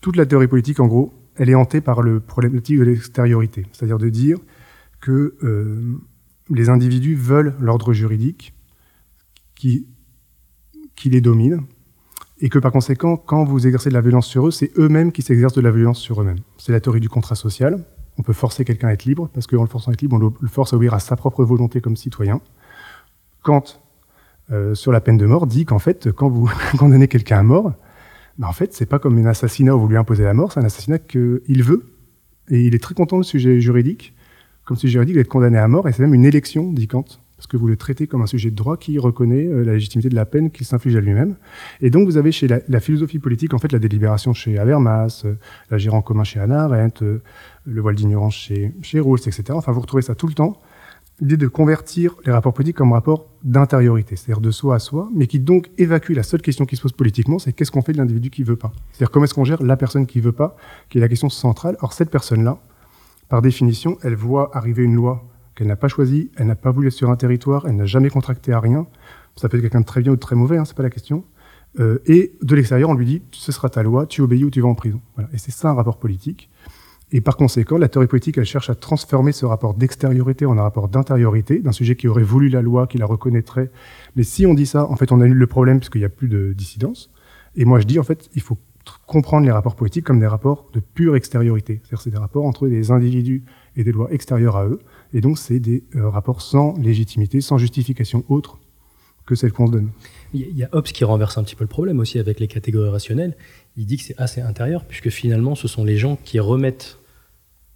[SPEAKER 2] toute la théorie politique, en gros, elle est hantée par le problématique de l'extériorité, c'est-à-dire de dire que euh, les individus veulent l'ordre juridique qui, qui les domine, et que par conséquent, quand vous exercez de la violence sur eux, c'est eux-mêmes qui s'exercent de la violence sur eux-mêmes. C'est la théorie du contrat social. On peut forcer quelqu'un à être libre, parce qu'en le forçant à être libre, on le force à obéir à sa propre volonté comme citoyen. Kant, euh, sur la peine de mort, dit qu'en fait, quand vous condamnez quelqu'un à mort, Mais en fait, c'est pas comme un assassinat où vous lui imposez la mort, c'est un assassinat qu'il veut. Et il est très content du sujet juridique, comme sujet juridique d'être condamné à mort, et c'est même une élection, dit Kant parce que vous le traitez comme un sujet de droit qui reconnaît euh, la légitimité de la peine qu'il s'inflige à lui-même. Et donc vous avez chez la, philosophie politique, en fait, la délibération chez Habermas, euh, la gérant commun chez Hannah Arendt, euh, le voile d'ignorance chez, chez Rawls, etc. Enfin, vous retrouvez ça tout le temps. L'idée de convertir les rapports politiques comme rapport d'intériorité, c'est-à-dire de soi à soi, mais qui donc évacue la seule question qui se pose politiquement, c'est qu'est-ce qu'on fait de l'individu qui veut pas? C'est-à-dire comment est-ce qu'on gère la personne qui veut pas, qui est la question centrale. Or, cette personne-là, par définition, elle voit arriver une loi qu'elle n'a pas choisi, elle n'a pas voulu être sur un territoire, elle n'a jamais contracté à rien. Ça peut être quelqu'un de très bien ou de très mauvais, hein, c'est pas la question. Euh, et de l'extérieur, on lui dit ce sera ta loi, tu obéis ou tu vas en prison. Et c'est ça un rapport politique. Et par conséquent, la théorie politique, elle cherche à transformer ce rapport d'extériorité en un rapport d'intériorité, d'un sujet qui aurait voulu la loi, qui la reconnaîtrait. Mais si on dit ça, en fait, on annule le problème puisqu'il n'y a plus de dissidence. Et moi, je dis, en fait, il faut comprendre les rapports politiques comme des rapports de pure extériorité. C'est-à-dire, c'est des rapports entre des individus et des lois extérieures à eux. Et donc, c'est des euh, rapports sans légitimité, sans justification autre que celle qu'on se donne.
[SPEAKER 1] Il y a Hobbes qui renverse un petit peu le problème aussi avec les catégories rationnelles. Il dit que c'est assez intérieur, puisque finalement, ce sont les gens qui remettent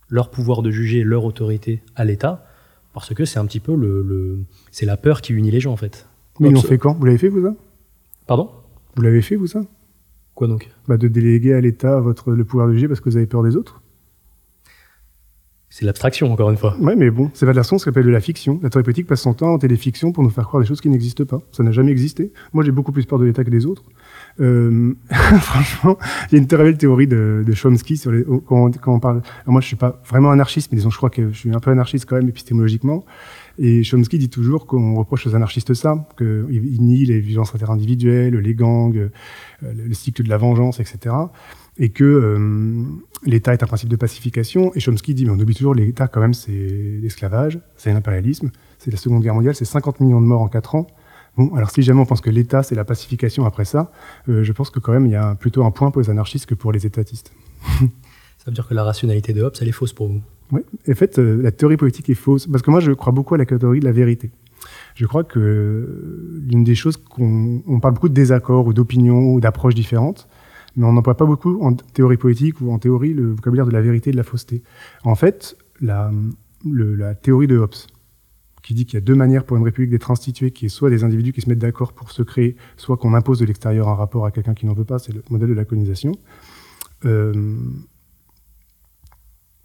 [SPEAKER 1] leur pouvoir de juger, leur autorité à l'État, parce que c'est un petit peu le, c'est la peur qui unit les gens en fait.
[SPEAKER 2] Mais ils l'ont fait quand? Vous l'avez fait vous ça?
[SPEAKER 1] Pardon?
[SPEAKER 2] Vous l'avez fait vous ça?
[SPEAKER 1] Quoi donc?
[SPEAKER 2] Bah, De déléguer à l'État votre le pouvoir de juger parce que vous avez peur des autres
[SPEAKER 1] c'est l'abstraction, encore une fois.
[SPEAKER 2] Ouais, mais bon, c'est pas de la science, ça s'appelle de la fiction. La théorie politique passe son temps des fictions pour nous faire croire des choses qui n'existent pas. Ça n'a jamais existé. Moi, j'ai beaucoup plus peur de l'État que des autres. Euh, franchement, il y a une très belle théorie de, de Chomsky sur les, quand, on, parle. moi, je suis pas vraiment anarchiste, mais disons, je crois que je suis un peu anarchiste quand même épistémologiquement. Et Chomsky dit toujours qu'on reproche aux anarchistes ça, qu'ils nient les violences interindividuelles, les gangs, euh, le cycle de la vengeance, etc et que euh, l'État est un principe de pacification. Et Chomsky dit, mais on oublie toujours l'État quand même, c'est l'esclavage, c'est l'impérialisme, c'est la Seconde Guerre mondiale, c'est 50 millions de morts en 4 ans. Bon, alors si jamais on pense que l'État c'est la pacification après ça, euh, je pense que quand même il y a plutôt un point pour les anarchistes que pour les étatistes.
[SPEAKER 1] ça veut dire que la rationalité de Hobbes, elle est fausse pour vous?
[SPEAKER 2] Oui, en fait, euh, la théorie politique est fausse, parce que moi je crois beaucoup à la théorie de la vérité. Je crois que l'une des choses qu'on on parle beaucoup de désaccords ou d'opinions ou d'approches différentes, mais on n'emploie pas beaucoup en théorie politique ou en théorie le vocabulaire de la vérité et de la fausseté. En fait, la, la théorie de Hobbes, qui dit qu'il y a deux manières pour une république d'être instituée, qui est soit des individus qui se mettent d'accord pour se créer, soit qu'on impose de l'extérieur un rapport à quelqu'un qui n'en veut pas, c'est le modèle de la colonisation. Euh,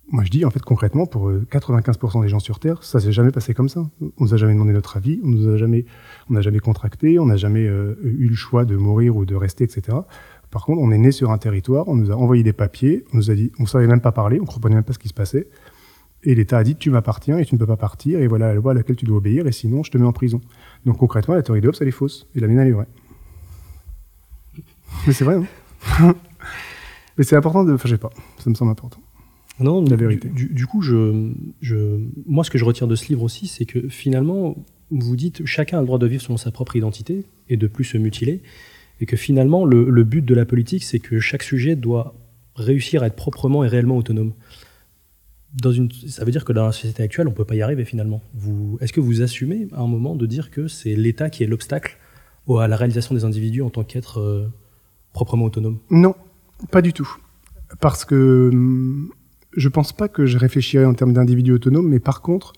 [SPEAKER 2] moi, je dis, en fait, concrètement, pour 95% euh, des gens sur Terre, ça s'est jamais passé comme ça. On nous a jamais demandé notre avis, on nous a jamais, on n'a jamais contracté, on n'a jamais euh, eu le choix de mourir ou de rester, etc. Par contre, on est né sur un territoire, on nous a envoyé des papiers, on nous a dit, on savait même pas parler, on comprenait même pas ce qui se passait. Et l'État a dit, tu m'appartiens et tu ne peux pas partir, et voilà la loi à laquelle tu dois obéir, et sinon, je te mets en prison. Donc concrètement, la théorie de Hobbes, elle est fausse, et la mienne, elle est vraie. Mais c'est vrai, hein Mais c'est important de... Enfin, je sais pas, ça me semble important.
[SPEAKER 1] Non, la vérité. Du, coup, je, je, moi, ce que je retire de ce livre aussi, c'est que finalement, vous dites, chacun a le droit de vivre selon sa propre identité, et de plus se mutiler et que finalement, le, but de la politique, c'est que chaque sujet doit réussir à être proprement et réellement autonome. Dans une, ça veut dire que dans la société actuelle, on ne peut pas y arriver finalement. Est-ce que vous assumez à un moment de dire que c'est l'État qui est l'obstacle à la réalisation des individus en tant qu'être euh, proprement autonome?
[SPEAKER 2] Non, pas du tout. Parce que hum, je ne pense pas que je réfléchirais en termes d'individus autonomes, mais par contre,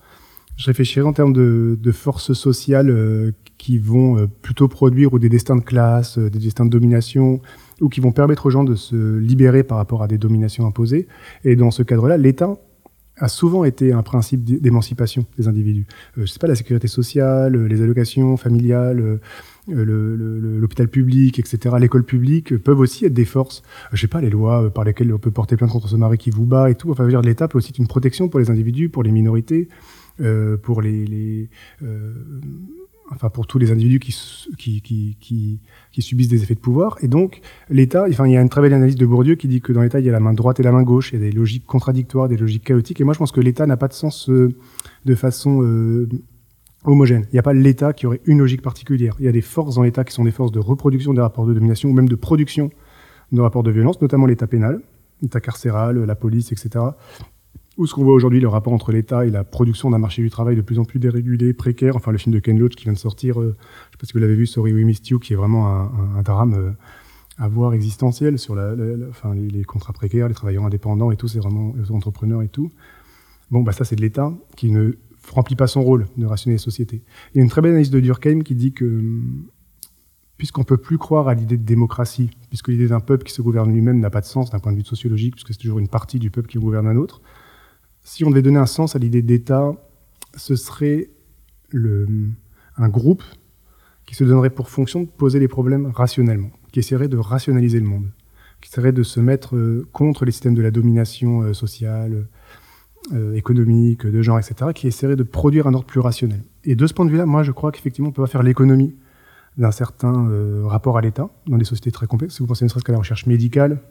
[SPEAKER 2] je réfléchirais en termes de, forces sociales euh, qui vont euh, plutôt produire ou des destins de classe, euh, des destins de domination, ou qui vont permettre aux gens de se libérer par rapport à des dominations imposées. Et dans ce cadre-là, l'État a souvent été un principe d'émancipation des individus. Euh, je sais pas, la sécurité sociale, les allocations familiales, l'hôpital public, etc., l'école publique peuvent aussi être des forces. je sais pas, les lois par lesquelles on peut porter plainte contre ce mari qui vous bat et tout. Enfin, l'État peut aussi être une protection pour les individus, pour les minorités, pour les, les enfin pour tous les individus qui, qui, qui, qui, subissent des effets de pouvoir. Et donc, l'État, enfin, il y a une très belle analyse de Bourdieu qui dit que dans l'État, il y a la main droite et la main gauche, il y a des logiques contradictoires, des logiques chaotiques. Et moi, je pense que l'État n'a pas de sens euh, de façon euh, homogène. Il n'y a pas l'État qui aurait une logique particulière. Il y a des forces dans l'État qui sont des forces de reproduction des rapports de domination ou même de production de rapports de violence, notamment l'État pénal, l'État carcéral, la police, etc ou ce qu'on voit aujourd'hui, le rapport entre l'État et la production d'un marché du travail de plus en plus dérégulé, précaire? Enfin, le film de Ken Loach qui vient de sortir, euh, je ne sais pas si vous l'avez vu, Sorry We Missed You, qui est vraiment un, drame euh, à voir existentielle sur les, contrats précaires, les travailleurs indépendants et tout, c'est vraiment les entrepreneurs et tout. Bon, bah ça c'est de l'État qui ne remplit pas son rôle de rationner les sociétés. Il y a une très belle analyse de Durkheim qui dit que puisqu'on peut plus croire à l'idée de démocratie, puisque l'idée d'un peuple qui se gouverne lui-même n'a pas de sens d'un point de vue sociologique, puisque c'est toujours une partie du peuple qui gouverne un autre, si on devait donner un sens à l'idée d'État, ce serait un groupe qui se donnerait pour fonction de poser les problèmes rationnellement, qui essaierait de rationaliser le monde, qui essaierait de se mettre euh, contre les systèmes de la domination euh, sociale, euh, économique, de genre, etc., qui essaierait de produire un ordre plus rationnel. Et de ce point de vue-là, moi, je crois qu'effectivement, on peut pas faire l'économie d'un certain rapport à l'État dans des sociétés très complexes. Si vous pensez ne serait-ce qu'à la recherche médicale,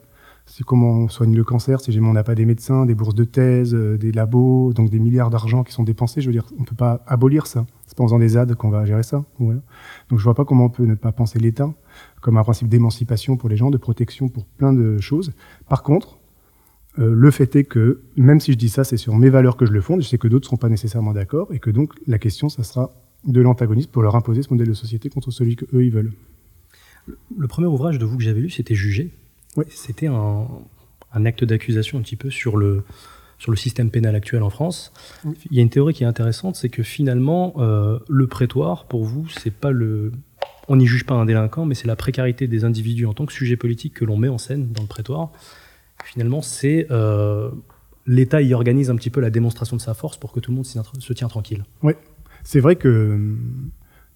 [SPEAKER 2] c'est comment on soigne le cancer, si jamais on n'a pas des médecins, des bourses de thèse, euh, des labos, donc des milliards d'argent qui sont dépensés, je veux dire, on ne peut pas abolir ça. C'est pas en faisant des ZAD qu'on va gérer ça. Donc je vois pas comment on peut ne pas penser l'État comme un principe d'émancipation pour les gens, de protection pour plein de choses. Par contre, euh, le fait est que, même si je dis ça, c'est sur mes valeurs que je le fonde, je sais que d'autres ne seront pas nécessairement d'accord, et que donc la question, ça sera de l'antagonisme pour leur imposer ce modèle de société contre celui qu'eux, ils veulent.
[SPEAKER 1] Le premier ouvrage de vous que j'avais lu, c'était Juger.
[SPEAKER 2] Oui.
[SPEAKER 1] C'était un, acte d'accusation un petit peu sur le, sur le système pénal actuel en France. Il y a une théorie qui est intéressante, c'est que finalement, euh, le prétoire, pour vous, c'est pas le. On n'y juge pas un délinquant, mais c'est la précarité des individus en tant que sujet politique que l'on met en scène dans le prétoire. Finalement, c'est. Euh, L'État y organise un petit peu la démonstration de sa force pour que tout le monde se tient tranquille.
[SPEAKER 2] Oui, c'est vrai que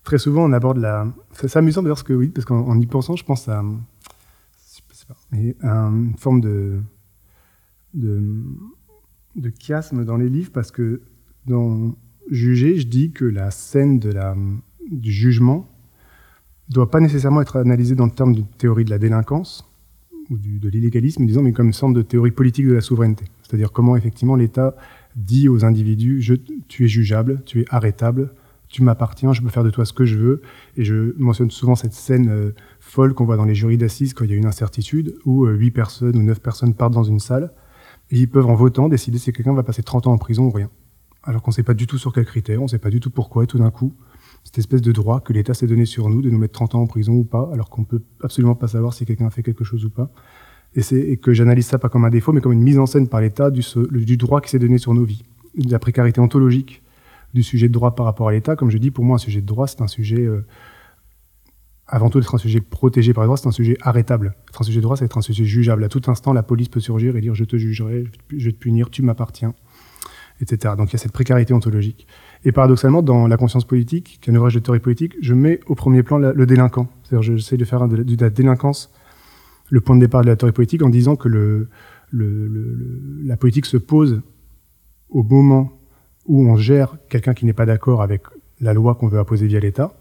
[SPEAKER 2] très souvent on aborde la. C'est amusant d'ailleurs ce que oui, parce qu'en y pensant, je pense à, une forme de, de, chiasme dans les livres, parce que dans Juger, je dis que la scène de la, du jugement doit pas nécessairement être analysée dans le terme d'une théorie de la délinquance ou de l'illégalisme, disons, mais comme une sorte de théorie politique de la souveraineté. C'est-à-dire comment effectivement l'État dit aux individus tu es jugeable, tu es arrêtable, tu m'appartiens, je peux faire de toi ce que je veux. Et je mentionne souvent cette scène euh, folle qu'on voit dans les jurys d'assises quand il y a une incertitude, où euh, huit personnes ou neuf personnes partent dans une salle, et ils peuvent en votant décider si quelqu'un va passer 30 ans en prison ou rien. Alors qu'on ne sait pas du tout sur quels critères, on ne sait pas du tout pourquoi, et tout d'un coup, cette espèce de droit que l'État s'est donné sur nous de nous mettre 30 ans en prison ou pas, alors qu'on peut absolument pas savoir si quelqu'un a fait quelque chose ou pas et, que j'analyse ça pas comme un défaut, mais comme une mise en scène par l'État du, droit qui s'est donné sur nos vies, la précarité ontologique du sujet de droit par rapport à l'État. Comme je dis, pour moi, un sujet de droit, c'est un sujet, euh, avant tout d'être un sujet protégé par le droit, c'est un sujet arrêtable. Être un sujet de droit, c'est être un sujet jugeable. À tout instant, la police peut surgir et dire je te jugerai, je vais te punir, tu m'appartiens, etc. Donc il y a cette précarité ontologique. Et paradoxalement, dans la conscience politique, qui est un ouvrage de théorie politique, je mets au premier plan le délinquant. C'est-à-dire, j'essaie de faire de la délinquance le point de départ de la théorie politique en disant que la politique se pose au moment où on gère quelqu'un qui n'est pas d'accord avec la loi qu'on veut imposer via l'État,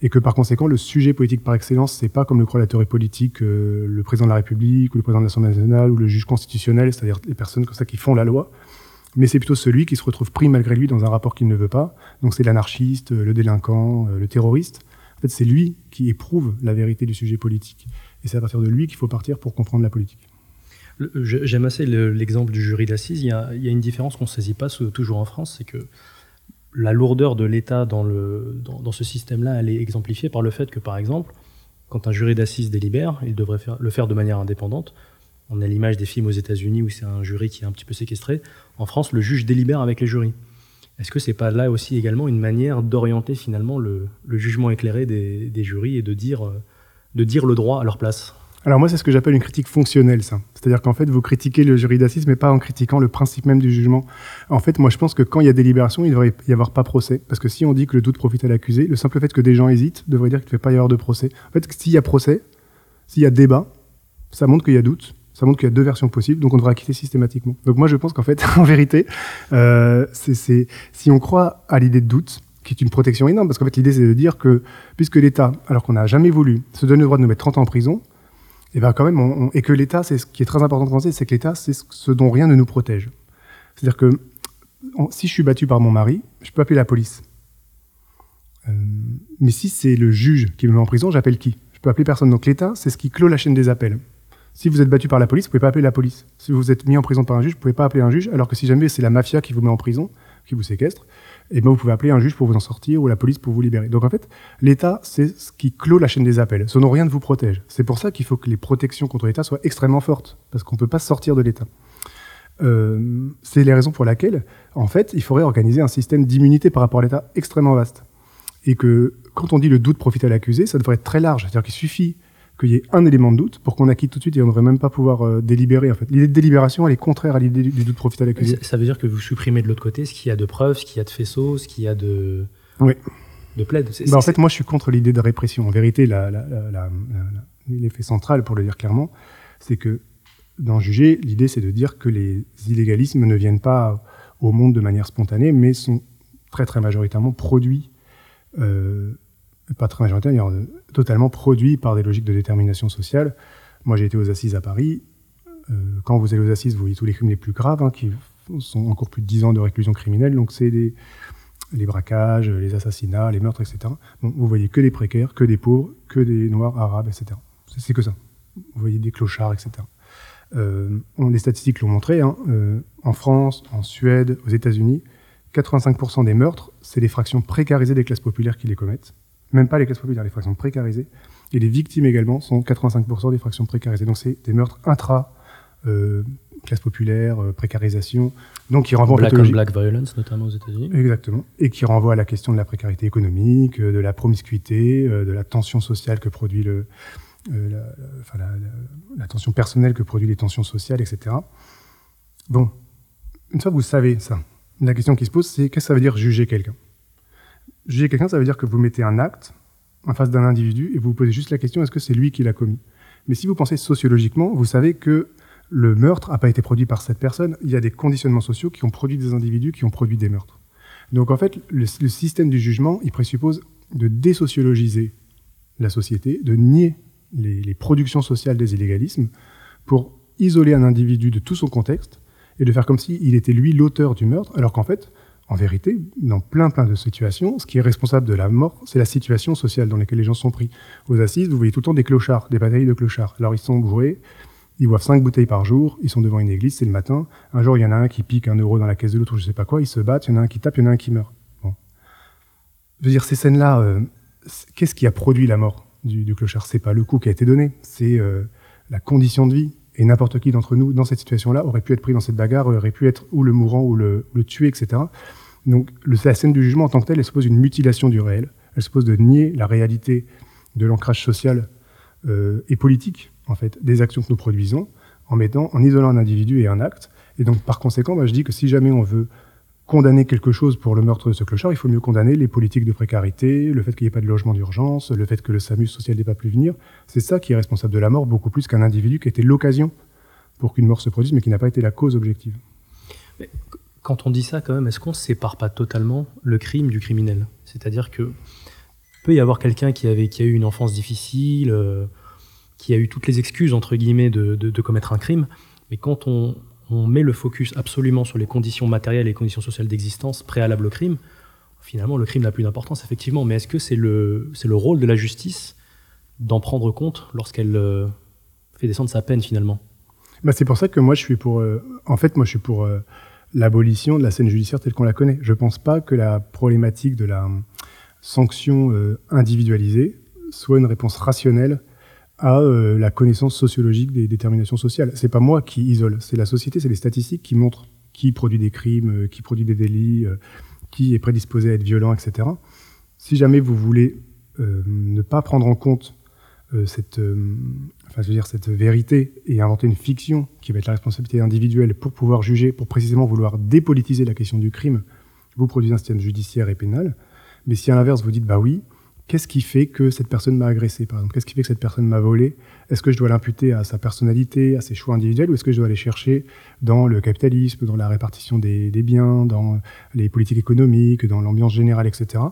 [SPEAKER 2] et que par conséquent, le sujet politique par excellence, c'est pas comme le croit la théorie politique, euh, le président de la République, ou le président de l'Assemblée nationale, ou le juge constitutionnel, c'est-à-dire les personnes comme ça qui font la loi, mais c'est plutôt celui qui se retrouve pris malgré lui dans un rapport qu'il ne veut pas. Donc c'est l'anarchiste, le délinquant, euh, le terroriste. En fait, c'est lui qui éprouve la vérité du sujet politique. Et c'est à partir de lui qu'il faut partir pour comprendre la politique.
[SPEAKER 1] J'aime assez l'exemple du jury d'assises. Il, y a une différence qu'on ne saisit pas toujours en France, c'est que la lourdeur de l'État dans, ce système-là, elle est exemplifiée par le fait que, par exemple, quand un jury d'assises délibère, il devrait le faire de manière indépendante. On a l'image des films aux États-Unis où c'est un jury qui est un petit peu séquestré. En France, le juge délibère avec les jurys. Est-ce que c'est pas là aussi également une manière d'orienter finalement le, jugement éclairé des, jurys et euh, de dire le droit à leur place?
[SPEAKER 2] Alors moi, c'est ce que j'appelle une critique fonctionnelle, ça. C'est-à-dire qu'en fait, vous critiquez le jury mais pas en critiquant le principe même du jugement. En fait, moi, je pense que quand il y a délibération, il devrait y avoir pas procès. Parce que si on dit que le doute profite à l'accusé, le simple fait que des gens hésitent devrait dire qu'il ne devait pas y avoir de procès. En fait, s'il y a procès, s'il y a débat, ça montre qu'il y a doute, ça montre qu'il y a deux versions possibles, donc on devrait acquitter systématiquement. Donc moi, je pense qu'en fait, en vérité, euh, si on croit à l'idée de doute, qui est une protection énorme, parce qu'en fait, l'idée, c'est de dire que, puisque l'État, alors qu'on n'a jamais voulu, se donne le droit de nous mettre 30 ans en prison, et, eh ben quand même, et que l'État, c'est ce qui est très important de penser, c'est que l'État, c'est ce dont rien ne nous protège. C'est-à-dire que si je suis battu par mon mari, je peux appeler la police. Euh, mais si c'est le juge qui me met en prison, j'appelle qui? Je peux appeler personne. Donc l'État, c'est ce qui clôt la chaîne des appels. Si vous êtes battu par la police, vous pouvez pas appeler la police. Si vous êtes mis en prison par un juge, vous pouvez pas appeler un juge, alors que si jamais c'est la mafia qui vous met en prison, qui vous séquestre, et ben vous pouvez appeler un juge pour vous en sortir ou la police pour vous libérer. Donc en fait, l'État, c'est ce qui clôt la chaîne des appels. Dont rien ne vous protège. C'est pour ça qu'il faut que les protections contre l'État soient extrêmement fortes, parce qu'on ne peut pas sortir de l'État. Euh, c'est les raisons pour lesquelles, en fait, il faudrait organiser un système d'immunité par rapport à l'État extrêmement vaste. Et que quand on dit le doute profite à l'accusé, ça devrait être très large. C'est-à-dire qu'il suffit qu'il y ait un élément de doute pour qu'on acquitte tout de suite et on ne devrait même pas pouvoir euh, délibérer. En fait, l'idée de délibération, elle est contraire à l'idée du, doute profite à l'accusé.
[SPEAKER 1] Ça veut dire que vous supprimez de l'autre côté ce qu'il y a de preuves, ce qu'il y a de faisceaux, ce qu'il y a de
[SPEAKER 2] oui.
[SPEAKER 1] de plaide.
[SPEAKER 2] Bah, en fait, moi, je suis contre l'idée de répression. En vérité, l'effet central, pour le dire clairement, c'est que dans juger, l'idée, c'est de dire que les illégalismes ne viennent pas au monde de manière spontanée, mais sont très très majoritairement produits. Euh, pas très majoritaire, totalement produit par des logiques de détermination sociale. Moi, j'ai été aux assises à Paris. Euh, quand vous allez aux assises, vous voyez tous les crimes les plus graves, hein, qui sont encore plus de 10 ans de réclusion criminelle. Donc, c'est les braquages, les assassinats, les meurtres, etc. Vous vous voyez que des précaires, que des pauvres, que des noirs, arabes, etc. C'est que ça. Vous voyez des clochards, etc. Euh, les statistiques l'ont montré. Hein, euh, en France, en Suède, aux États-Unis, 85% des meurtres, c'est les fractions précarisées des classes populaires qui les commettent même pas les classes populaires, les fractions précarisées. Et les victimes également sont 85% des fractions précarisées. Donc c'est des meurtres intra euh, classe populaire, euh, précarisation, donc qui renvoient
[SPEAKER 1] black on black violence notamment aux États-Unis.
[SPEAKER 2] Exactement, et qui renvoie à la question de la précarité économique, euh, de la promiscuité, de la tension sociale que produit le, la, enfin, la, tension personnelle que produit les tensions sociales, etc. Bon, une fois que vous savez ça, la question qui se pose, c'est qu'est-ce que ça veut dire juger quelqu'un? Juger quelqu'un, ça veut dire que vous mettez un acte en face d'un individu et vous vous posez juste la question est-ce que c'est lui qui l'a commis? Mais si vous pensez sociologiquement, vous savez que le meurtre n'a pas été produit par cette personne. Il y a des conditionnements sociaux qui ont produit des individus qui ont produit des meurtres. Donc en fait, le, système du jugement, il présuppose de désociologiser la société, de nier les, les productions sociales des illégalismes pour isoler un individu de tout son contexte et de faire comme s'il était lui l'auteur du meurtre, alors qu'en fait, en vérité, dans plein plein de situations, ce qui est responsable de la mort, c'est la situation sociale dans laquelle les gens sont pris. Aux assises, vous voyez tout le temps des clochards, des batailles de clochards. Alors ils sont bourrés, ils boivent cinq bouteilles par jour, ils sont devant une église, c'est le matin. Un jour, il y en a un qui pique un euro dans la caisse de l'autre, je sais pas quoi, ils se battent, il y en a un qui tape, il y en a un qui meurt. Bon. Je veux dire, ces scènes-là, euh, qu'est-ce qui a produit la mort du, du clochard? C'est pas le coup qui a été donné, c'est euh, la condition de vie. Et n'importe qui d'entre nous, dans cette situation-là, aurait pu être pris dans cette bagarre, aurait pu être ou le mourant ou le, le tuer, etc. Donc la scène du jugement en tant que telle, elle suppose une mutilation du réel. Elle suppose de nier la réalité de l'ancrage social euh, et politique, en fait, des actions que nous produisons, en mettant, en isolant un individu et un acte. Et donc, par conséquent, moi, je dis que si jamais on veut condamner quelque chose pour le meurtre de ce clochard, il faut mieux condamner les politiques de précarité, le fait qu'il n'y ait pas de logement d'urgence, le fait que le SAMU social n'ait pas pu venir. C'est ça qui est responsable de la mort, beaucoup plus qu'un individu qui était l'occasion pour qu'une mort se produise, mais qui n'a pas été la cause objective.
[SPEAKER 1] Quand on dit ça, quand même, est-ce qu'on ne sépare pas totalement le crime du criminel? C'est-à-dire que peut y avoir quelqu'un qui, a eu une enfance difficile, euh, qui a eu toutes les excuses, entre guillemets, de, commettre un crime, mais quand on, met le focus absolument sur les conditions matérielles et les conditions sociales d'existence préalables au crime, finalement, le crime n'a plus d'importance, effectivement. Mais est-ce que c'est le, le rôle de la justice d'en prendre compte lorsqu'elle euh, fait descendre sa peine, finalement?
[SPEAKER 2] Bah, C'est pour ça que moi, je suis pour... Euh, en fait, moi, je suis pour l'abolition de la scène judiciaire telle qu'on la connaît. Je ne pense pas que la problématique de la sanction euh, individualisée soit une réponse rationnelle à euh, la connaissance sociologique des déterminations sociales. C'est pas moi qui isole, c'est la société, c'est les statistiques qui montrent qui produit des crimes, euh, qui produit des délits, qui est prédisposé à être violent, etc. Si jamais vous voulez ne pas prendre en compte cette enfin, dire, cette vérité et inventer une fiction qui va être la responsabilité individuelle pour pouvoir juger, pour précisément vouloir dépolitiser la question du crime, vous produisez un système judiciaire et pénal. Mais si à l'inverse vous dites, bah oui, qu'est-ce qui fait que cette personne m'a agressé, par exemple? Qu'est-ce qui fait que cette personne m'a volé? Est-ce que je dois l'imputer à sa personnalité, à ses choix individuels, ou est-ce que je dois aller chercher dans le capitalisme, dans la répartition des, biens, dans les politiques économiques, dans l'ambiance générale, etc.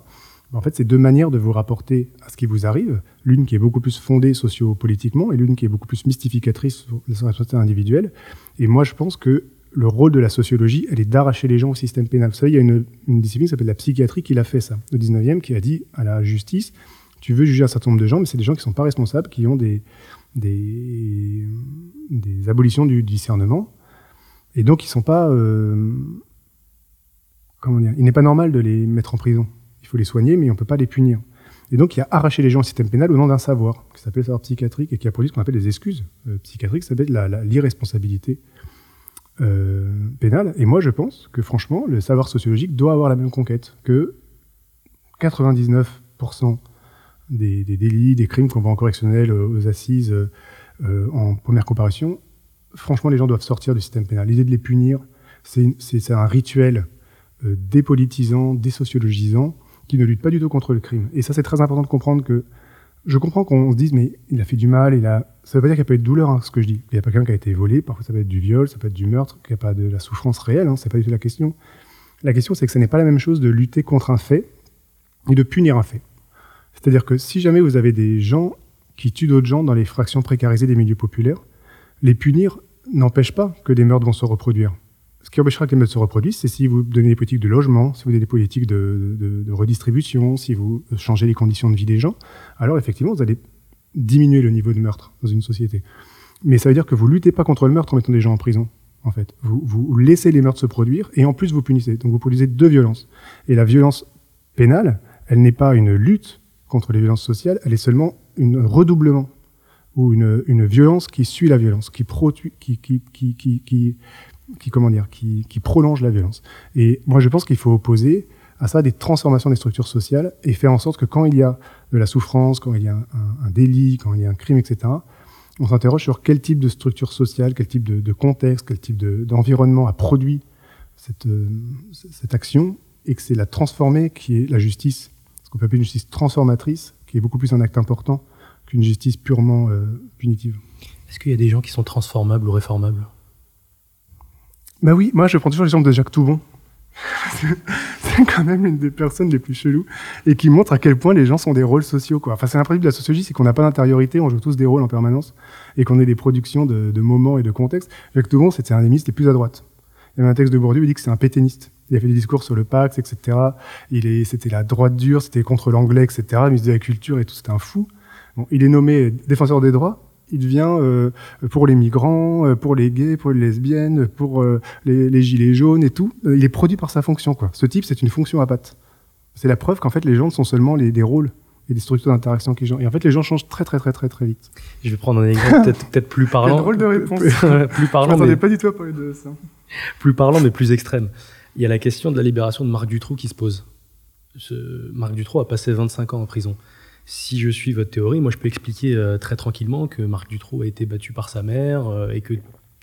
[SPEAKER 2] En fait, c'est deux manières de vous rapporter à ce qui vous arrive. L'une qui est beaucoup plus fondée sociopolitiquement et l'une qui est beaucoup plus mystificatrice sur la responsabilité individuelle. Et moi, je pense que le rôle de la sociologie, elle est d'arracher les gens au système pénal. Vous savez, il y a une, discipline qui s'appelle la psychiatrie qui l'a fait ça, au 19e, qui a dit à la justice, tu veux juger un certain nombre de gens, mais c'est des gens qui ne sont pas responsables, qui ont des, des, abolitions du discernement, et donc ils ne sont pas... Euh, comment dire, il n'est pas normal de les mettre en prison. Il faut les soigner, mais on ne peut pas les punir. Et donc, il a arraché les gens au système pénal au nom d'un savoir, qui s'appelle le savoir psychiatrique, et qui a produit ce qu'on appelle des excuses euh, psychiatriques, ça s'appelle l'irresponsabilité euh, pénale. Et moi, je pense que, franchement, le savoir sociologique doit avoir la même conquête que 99% des, délits, des crimes qu'on voit en correctionnel euh, aux assises en première comparution. Franchement, les gens doivent sortir du système pénal. L'idée de les punir, c'est un rituel dépolitisant, désociologisant, qui ne lutte pas du tout contre le crime. Et ça, c'est très important de comprendre que je comprends qu'on se dise, mais il a fait du mal, il a. Ça veut pas dire qu'il n'y a pas eu de douleur, hein, ce que je dis. Il n'y a pas quelqu'un qui a été volé, parfois ça peut être du viol, ça peut être du meurtre, qu'il n'y a pas de la souffrance réelle, hein, c'est pas du tout la question. La question, c'est que ce n'est pas la même chose de lutter contre un fait et de punir un fait. C'est-à-dire que si jamais vous avez des gens qui tuent d'autres gens dans les fractions précarisées des milieux populaires, les punir n'empêche pas que des meurtres vont se reproduire. Ce qui empêchera que les meurtres se reproduisent, c'est si vous donnez des politiques de logement, si vous donnez des politiques de, redistribution, si vous changez les conditions de vie des gens, alors effectivement, vous allez diminuer le niveau de meurtre dans une société. Mais ça veut dire que vous luttez pas contre le meurtre en mettant des gens en prison. En fait, vous, laissez les meurtres se produire et en plus vous punissez. Donc vous produisez deux violences. Et la violence pénale, elle n'est pas une lutte contre les violences sociales, elle est seulement un redoublement ou une, une, violence qui suit la violence, qui, produit, qui, qui, qui, qui, comment dire, qui, prolonge la violence. Et moi, je pense qu'il faut opposer à ça des transformations des structures sociales et faire en sorte que quand il y a de la souffrance, quand il y a un, délit, quand il y a un crime, etc., on s'interroge sur quel type de structure sociale, quel type de, contexte, quel type d'environnement a produit cette, euh, cette action et que c'est la transformer qui est la justice, ce qu'on peut appeler une justice transformatrice, qui est beaucoup plus un acte important qu'une justice purement euh, punitive.
[SPEAKER 1] Est-ce qu'il y a des gens qui sont transformables ou réformables?
[SPEAKER 2] Bah oui, moi je prends toujours l'exemple de Jacques Toubon. c'est quand même une des personnes les plus cheloues et qui montre à quel point les gens sont des rôles sociaux. Quoi. Enfin, c'est principe de la sociologie, c'est qu'on n'a pas d'intériorité, on joue tous des rôles en permanence et qu'on est des productions de, moments et de contextes. Jacques Toubon, c'était un des ministres les plus à droite. Il y avait un texte de Bourdieu, il dit que c'est un péténiste. Il a fait des discours sur le Pax, etc. Il est, c'était la droite dure, c'était contre l'anglais, etc. ministre de la culture et tout, c'était un fou. Bon, il est nommé défenseur des droits il devient euh, pour les migrants, euh, pour les gays, pour les lesbiennes, pour euh, les, gilets jaunes et tout. il est produit par sa fonction. Quoi. Ce type, c'est une fonction à pattes. C'est la preuve qu'en fait, les gens sont seulement les, des rôles et des structures d'interaction qui gens. Et en fait, les gens changent très, très, très, très, très vite.
[SPEAKER 1] Je vais prendre un exemple peut-être peut plus parlant.
[SPEAKER 2] drôle de réponse.
[SPEAKER 1] plus parlant.
[SPEAKER 2] Je mais... pas du tout à parler de ça.
[SPEAKER 1] Plus parlant, mais plus extrême. Il y a la question de la libération de Marc Dutroux qui se pose. Ce... Marc Dutroux a passé 25 ans en prison si je suis votre théorie, moi je peux expliquer euh, très tranquillement que Marc Dutroux a été battu par sa mère euh, et que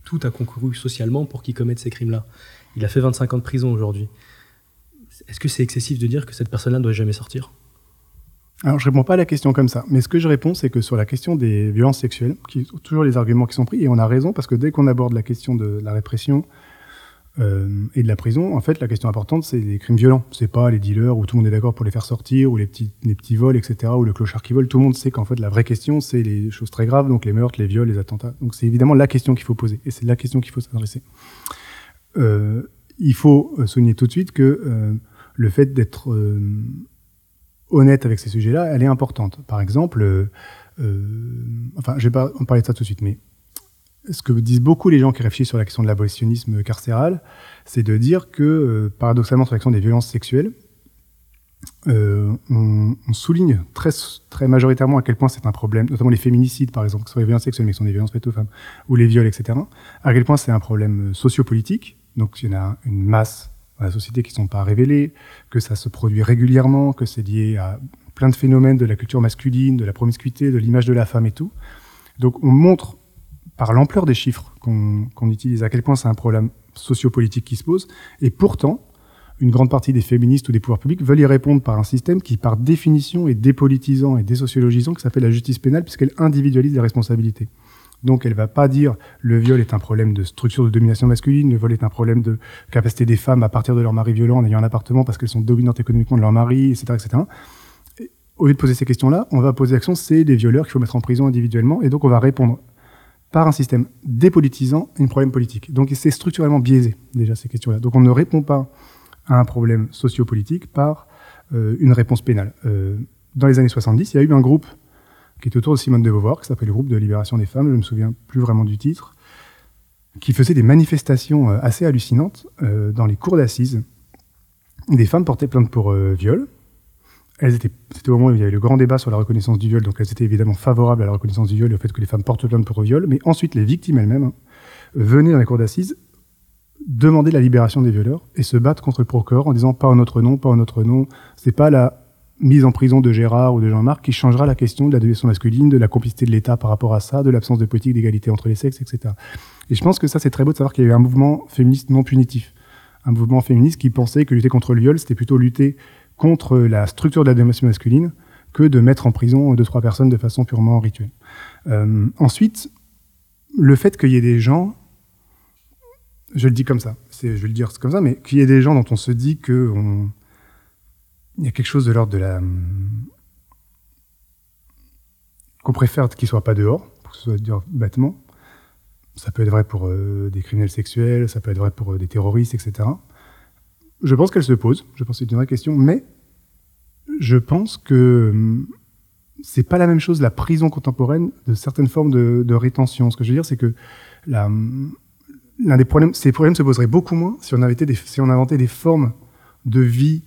[SPEAKER 1] tout a concouru socialement pour qu'il commette ces crimes-là. Il a fait 25 ans de prison aujourd'hui. Est-ce que c'est excessif de dire que cette personne-là ne doit jamais sortir?
[SPEAKER 2] Alors, je réponds pas à la question comme ça. Mais ce que je réponds, c'est que sur la question des violences sexuelles, qui sont toujours les arguments qui sont pris, et on a raison, parce que dès qu'on aborde la question de la répression, euh, et de la prison, en fait, la question importante, c'est les crimes violents. C'est pas les dealers où tout le monde est d'accord pour les faire sortir, ou les petits, les petits vols, etc., ou le clochard qui vole. Tout le monde sait qu'en fait, la vraie question, c'est les choses très graves, donc les meurtres, les viols, les attentats. Donc c'est évidemment la question qu'il faut poser, et c'est la question qu'il faut s'adresser. Euh, il faut euh, souligner tout de suite que le fait d'être honnête avec ces sujets-là, elle est importante. Par exemple, enfin, je vais pas en parler de ça tout de suite, mais ce que disent beaucoup les gens qui réfléchissent sur la question de l'abolitionnisme carcéral, c'est de dire que, euh, paradoxalement, sur la question des violences sexuelles, euh, on, souligne très, très majoritairement à quel point c'est un problème, notamment les féminicides, par exemple, que ce soit les violences sexuelles, mais qui sont des violences faites aux femmes, ou les viols, etc., à quel point c'est un problème euh, sociopolitique. Donc, il y en a une masse dans la société qui ne sont pas révélées, que ça se produit régulièrement, que c'est lié à plein de phénomènes de la culture masculine, de la promiscuité, de l'image de la femme et tout. Donc, on montre par l'ampleur des chiffres qu'on utilise, à quel point c'est un problème sociopolitique qui se pose. Et pourtant, une grande partie des féministes ou des pouvoirs publics veulent y répondre par un système qui, par définition, est dépolitisant et désociologisant, qui s'appelle la justice pénale, puisqu'elle individualise les responsabilités. Donc elle ne va pas dire le viol est un problème de structure de domination masculine, le viol est un problème de capacité des femmes à partir de leur mari violent en ayant un appartement parce qu'elles sont dominantes économiquement de leur mari, etc. etc. au lieu de poser ces questions-là, on va poser l'action, c'est des violeurs qu'il faut mettre en prison individuellement, et donc on va répondre par un système dépolitisant une problème politique. Donc c'est structurellement biaisé déjà ces questions-là. Donc on ne répond pas à un problème sociopolitique par euh, une réponse pénale. Euh, dans les années 70, il y a eu un groupe qui est autour de Simone de Beauvoir, qui s'appelle le groupe de libération des femmes, je ne me souviens plus vraiment du titre, qui faisait des manifestations euh, assez hallucinantes dans les cours d'assises des femmes portaient plainte pour viol. Elles étaient, c'était au moment où il y avait le grand débat sur la reconnaissance du viol, donc elles étaient évidemment favorables à la reconnaissance du viol et au fait que les femmes portent plainte pour viol. Mais ensuite, les victimes elles-mêmes hein, venaient dans les cours d'assises demander la libération des violeurs et se battre contre le procureur en disant pas en notre nom, pas en notre nom. C'est pas la mise en prison de Gérard ou de Jean-Marc qui changera la question de la domination masculine, de la complicité de l'État par rapport à ça, de l'absence de politique d'égalité entre les sexes, etc. Et je pense que ça, c'est très beau de savoir qu'il y a eu un mouvement féministe non punitif. Un mouvement féministe qui pensait que lutter contre le viol, c'était plutôt lutter contre la structure de la domination masculine que de mettre en prison deux, trois personnes de façon purement rituelle. Euh, ensuite, le fait qu'il y ait des gens je le dis comme ça, je vais le dire comme ça, mais qu'il y ait des gens dont on se dit que il y a quelque chose de l'ordre de la qu'on préfère qu'ils soient pas dehors, pour que ce soit dire bêtement. Ça peut être vrai pour euh, des criminels sexuels, ça peut être vrai pour euh, des terroristes, etc. Je pense qu'elle se pose, je pense que c'est une vraie question, mais je pense que hum, c'est pas la même chose la prison contemporaine de certaines formes de, rétention. Ce que je veux dire, c'est que hum, l'un des problèmes, ces problèmes se poseraient beaucoup moins si on, avait des, si on inventait des formes de vie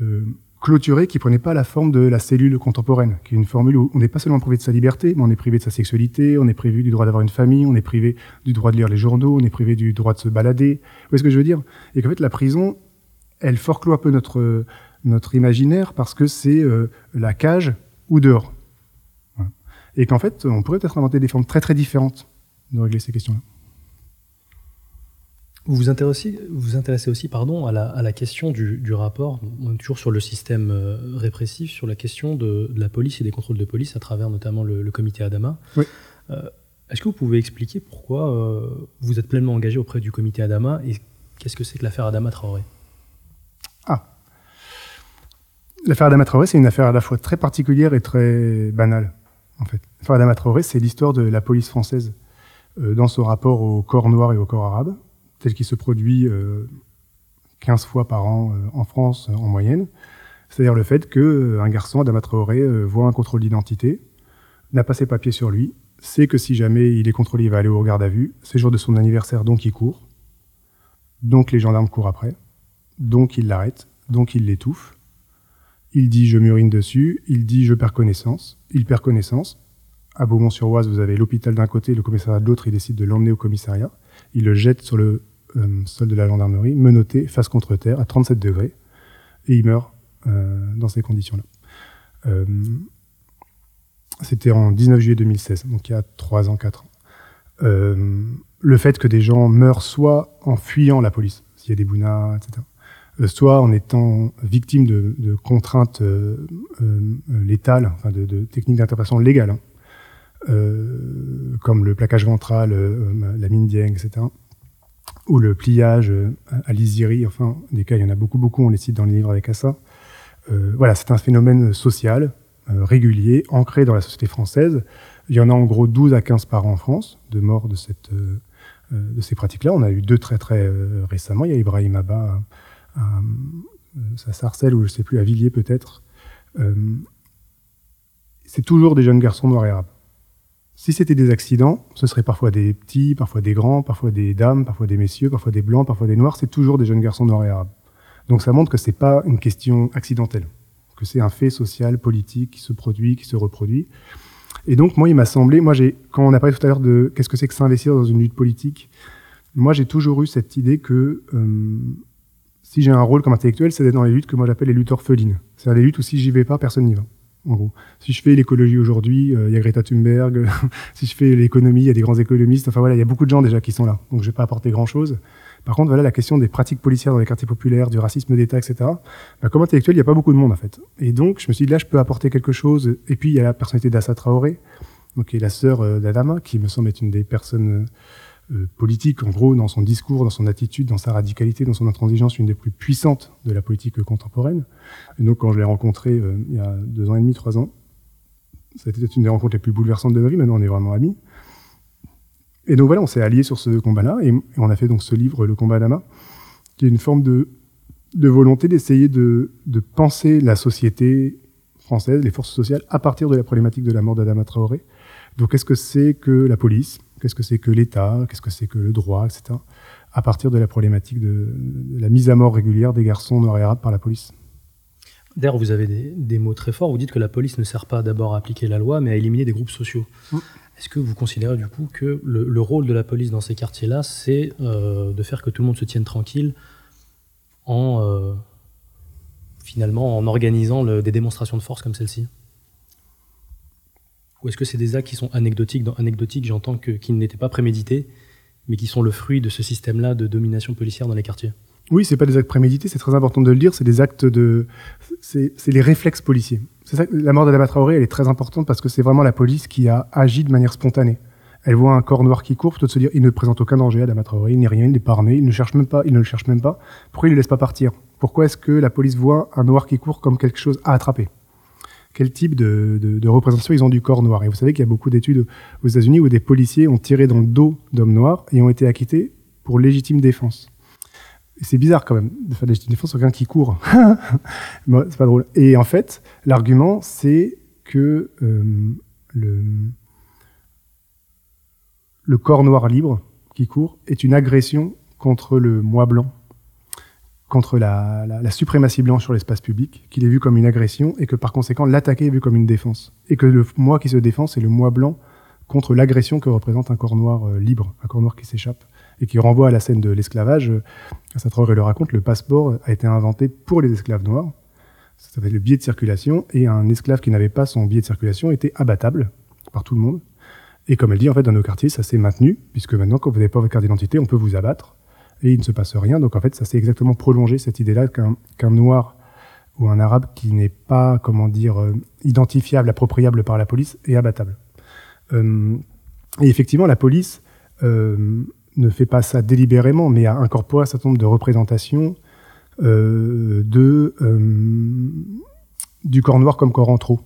[SPEAKER 2] euh, clôturées qui prenaient pas la forme de la cellule contemporaine, qui est une formule où on n'est pas seulement privé de sa liberté, mais on est privé de sa sexualité, on est privé du droit d'avoir une famille, on est privé du droit de lire les journaux, on est privé du droit de se balader. Vous voyez ce que je veux dire? Et qu'en fait, la prison, elle forclôt un peu notre, notre imaginaire parce que c'est euh, la cage ou dehors. Et qu'en fait, on pourrait peut-être inventer des formes très très différentes de régler ces questions-là.
[SPEAKER 1] Vous vous intéressez, vous intéressez aussi pardon, à, la, à la question du, du, rapport, on est toujours sur le système euh, répressif, sur la question de, de, la police et des contrôles de police à travers notamment le, le comité Adama.
[SPEAKER 2] Oui.
[SPEAKER 1] Euh, Est-ce que vous pouvez expliquer pourquoi euh, vous êtes pleinement engagé auprès du comité Adama et qu'est-ce que c'est que l'affaire Adama Traoré
[SPEAKER 2] Ah L'affaire Adama Traoré, c'est une affaire à la fois très particulière et très banale, en fait. L'affaire Adama c'est l'histoire de la police française euh, dans son rapport au corps noir et au corps arabe tel qu'il se produit euh, 15 fois par an euh, en France en moyenne. C'est-à-dire le fait qu'un euh, garçon, Adama euh, voit un contrôle d'identité, n'a pas ses papiers sur lui, sait que si jamais il est contrôlé, il va aller au garde à vue, c'est jour de son anniversaire, donc il court, donc les gendarmes courent après, donc il l'arrête, donc il l'étouffe, il dit je m'urine dessus, il dit je perds connaissance, il perd connaissance. À Beaumont-sur-Oise, vous avez l'hôpital d'un côté, le commissariat de l'autre, il décide de l'emmener au commissariat. Il le jette sur le euh, sol de la gendarmerie, menotté, face contre terre, à 37 degrés, et il meurt euh, dans ces conditions-là. Euh, C'était en 19 juillet 2016, donc il y a 3 ans, 4 ans. Le fait que des gens meurent soit en fuyant la police, s'il y a des bounas, etc., soit en étant victimes de, contraintes euh, létales, enfin de, techniques d'interprétation légales, hein, euh, comme le plaquage ventral, euh, la mine dieng, etc. Ou le pliage euh, à l'isiri, enfin, des cas, il y en a beaucoup, beaucoup, on les cite dans les livres avec Assa. voilà, c'est un phénomène social, régulier, ancré dans la société française. Il y en a en gros 12 à 15 par an en France, de morts de, cette, de ces pratiques-là. On a eu deux très très récemment. Il y a Ibrahim Abba à, à, à Sarcelles, ou je sais plus, à Villiers peut-être. c'est toujours des jeunes garçons noirs et arabes. Si c'était des accidents, ce serait parfois des petits, parfois des grands, parfois des dames, parfois des messieurs, parfois des blancs, parfois des noirs. C'est toujours des jeunes garçons noirs et arabes. Donc ça montre que c'est pas une question accidentelle, que c'est un fait social, politique qui se produit, qui se reproduit. Et donc moi, il m'a semblé, moi j'ai, quand on a parlé tout à l'heure de qu'est-ce que c'est que s'investir dans une lutte politique, moi j'ai toujours eu cette idée que euh, si j'ai un rôle comme intellectuel, c'est d'être dans les luttes que moi j'appelle les luttes orphelines. C'est des luttes où si j'y vais pas, personne n'y va en gros. Si je fais l'écologie aujourd'hui, euh, il y a Greta Thunberg. si je fais l'économie, il y a des grands économistes. Enfin voilà, il y a beaucoup de gens déjà qui sont là. Donc je vais pas apporter grand-chose. Par contre, voilà la question des pratiques policières dans les quartiers populaires, du racisme d'État, etc. Bah, comme intellectuel, il n'y a pas beaucoup de monde en fait. Et donc, je me suis dit là, je peux apporter quelque chose. Et puis, il y a la personnalité d'Assa Traoré, donc qui est la sœur euh, d'Adama, qui me semble être une des personnes euh, politique, en gros, dans son discours, dans son attitude, dans sa radicalité, dans son intransigeance, une des plus puissantes de la politique contemporaine. Et donc, quand je l'ai rencontré euh, il y a deux ans et demi, trois ans, ça a été une des rencontres les plus bouleversantes de ma vie. Maintenant, on est vraiment amis. Et donc voilà, on s'est alliés sur ce combat-là, et, et, on a fait donc ce livre, Le combat d'Ama, qui est une forme de, de volonté d'essayer de, de penser la société française, les forces sociales, à partir de la problématique de la mort d'Adama Traoré. Donc, qu'est-ce que c'est que la police? Qu'est-ce que c'est que l'État? Qu'est-ce que c'est que le droit, etc. à partir de la problématique de, la mise à mort régulière des garçons noirs et arabes par la police.
[SPEAKER 1] D'ailleurs, vous avez des, mots très forts. Vous dites que la police ne sert pas d'abord à appliquer la loi, mais à éliminer des groupes sociaux. Mm. Est-ce que vous considérez du coup que le, rôle de la police dans ces quartiers-là, c'est euh, de faire que tout le monde se tienne tranquille en euh, finalement en organisant des démonstrations de force comme celle-ci? Ou est-ce que c'est des actes qui sont anecdotiques Dans j'entends qu'ils n'étaient pas prémédités, mais qui sont le fruit de ce système-là de domination policière dans les quartiers.
[SPEAKER 2] Oui, c'est pas des actes prémédités, c'est très important de le dire, c'est des actes de. C'est les réflexes policiers. La mort d'Adama Traoré, elle est très importante parce que c'est vraiment la police qui a agi de manière spontanée. Elle voit un corps noir qui court, plutôt de se dire il ne présente aucun danger, Adama Traoré, il n'est rien, il n'est pas armé, il ne cherche même pas, il ne le cherche même pas. Pourquoi il ne le laisse pas partir? Pourquoi est-ce que la police voit un noir qui court comme quelque chose à attraper? Quel type de, représentation ils ont du corps noir. Et vous savez qu'il y a beaucoup d'études aux États-Unis où des policiers ont tiré dans le dos d'hommes noirs et ont été acquittés pour légitime défense. C'est bizarre quand même de faire légitime défense sur quelqu'un qui court. c'est pas drôle. Et en fait, l'argument, c'est que euh, le, le corps noir libre qui court est une agression contre le moi blanc contre la, suprématie blanche sur l'espace public, qu'il est vu comme une agression et que par conséquent l'attaquer est vu comme une défense. Et que le moi qui se défend, c'est le moi blanc contre l'agression que représente un corps noir euh, libre, un corps noir qui s'échappe et qui renvoie à la scène de l'esclavage. Sartre le raconte, le passeport a été inventé pour les esclaves noirs. Ça s'appelle le billet de circulation et un esclave qui n'avait pas son billet de circulation était abattable par tout le monde. Et comme elle dit, en fait, dans nos quartiers, ça s'est maintenu, puisque maintenant, quand vous n'avez pas votre carte d'identité, on peut vous abattre et il ne se passe rien. Donc en fait, ça s'est exactement prolongé cette idée-là qu'un noir ou un arabe qui n'est pas, comment dire, euh, identifiable, appropriable par la police est abattable. Euh, et effectivement, la police euh, ne fait pas ça délibérément, mais a incorporé un certain nombre de représentations du corps noir comme corps en trop,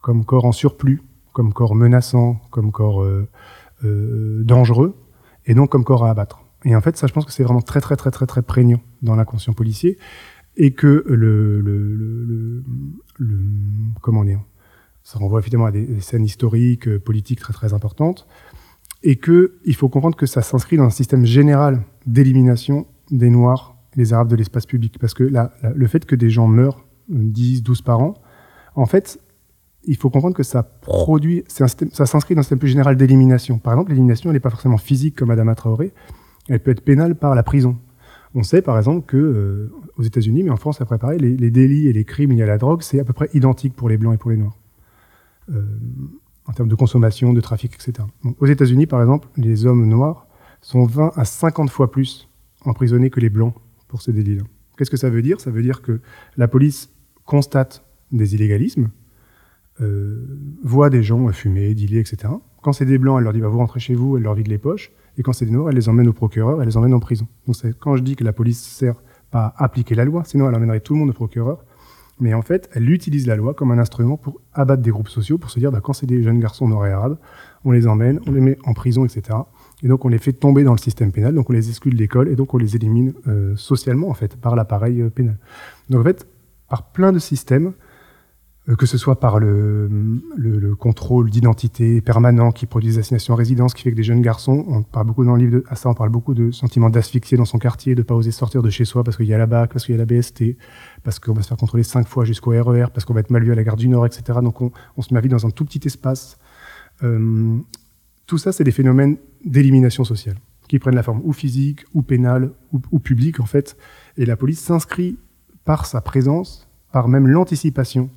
[SPEAKER 2] comme corps en surplus, comme corps menaçant, comme corps dangereux, et non comme corps à abattre. Et en fait, ça, je pense que c'est vraiment très, très, très, très, très prégnant dans l'inconscient policier. Et que le, le, le, le, comment dire, ça renvoie évidemment à des, scènes historiques, euh, politiques très, très importantes. Et que il faut comprendre que ça s'inscrit dans un système général d'élimination des Noirs et des Arabes de l'espace public. Parce que la, le fait que des gens meurent 10, euh, 12 par an, en fait, il faut comprendre que ça produit, ça s'inscrit dans un système plus général d'élimination. Par exemple, l'élimination, elle n'est pas forcément physique comme Adama Traoré, elle peut être pénale par la prison. On sait par exemple que euh, aux États-Unis, mais en France, après pareil, les, délits et les crimes liés à la drogue, c'est à peu près identique pour les blancs et pour les noirs, euh, en termes de consommation, de trafic, etc. aux États-Unis, par exemple, les hommes noirs sont 20 à 50 fois plus emprisonnés que les blancs pour ces délits-là. Qu'est-ce que ça veut dire? Ça veut dire que la police constate des illégalismes, euh, voit des gens fumer, dealer, etc. Quand c'est des blancs, elle leur dit va vous rentrer chez vous, elle leur vide les poches. Et quand c'est des noirs, elle les emmène au procureur, elle les emmène en prison. Donc quand je dis que la police sert pas à appliquer la loi, sinon elle emmènerait tout le monde au procureur. Mais en fait, elle utilise la loi comme un instrument pour abattre des groupes sociaux, pour se dire, bah, quand c'est des jeunes garçons noirs et arabes, on les emmène, on les met en prison, etc. Et donc on les fait tomber dans le système pénal, donc on les exclut de l'école, et donc on les élimine euh, socialement, en fait, par l'appareil euh, pénal. Donc en fait, par plein de systèmes, que ce soit par le, le, contrôle d'identité permanent qui produit des assignations à résidence, qui fait que des jeunes garçons, on parle beaucoup dans le livre de, à ça, on parle beaucoup de sentiments d'asphyxier dans son quartier, de pas oser sortir de chez soi parce qu'il y a la BAC, parce qu'il y a la BST, parce qu'on va se faire contrôler cinq fois jusqu'au RER, e parce qu'on va être mal vu à la gare du Nord, etc. Donc on, se met à vivre dans un tout petit espace. Euh, tout ça, c'est des phénomènes d'élimination sociale qui prennent la forme ou physique, ou pénale, ou publique en fait. Et la police s'inscrit par sa présence, par même l'anticipation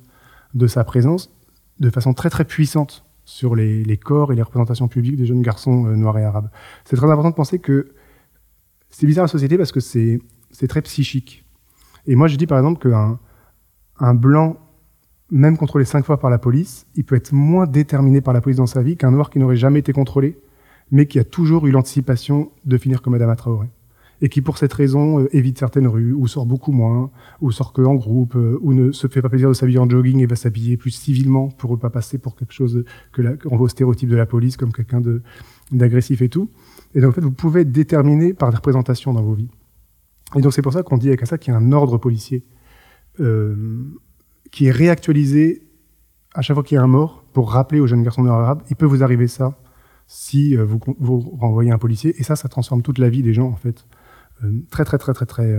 [SPEAKER 2] de sa présence de façon très très puissante sur les, corps et les représentations publiques des jeunes garçons euh, noirs et arabes. C'est très important de penser que c'est bizarre la société parce que c'est très psychique. Et moi je dis par exemple qu'un un blanc, même contrôlé cinq fois par la police, il peut être moins déterminé par la police dans sa vie qu'un noir qui n'aurait jamais été contrôlé, mais qui a toujours eu l'anticipation de finir comme Madame Traoré et qui pour cette raison euh, évite certaines rues, ou sort beaucoup moins, ou sort que en groupe, euh, ou ne se fait pas plaisir de s'habiller en jogging et va s'habiller plus civilement pour ne pas passer pour quelque chose que la, au stéréotype de la police comme quelqu'un d'agressif et tout. Et donc en fait, vous pouvez être déterminé par des représentations dans vos vies. Et donc c'est pour ça qu'on dit avec ça qu'il y a un ordre policier euh, qui est réactualisé à chaque fois qu'il y a un mort pour rappeler aux jeunes garçons arabes, il peut vous arriver ça si vous renvoyez un policier. Et ça, ça transforme toute la vie des gens, en fait. Très très très très très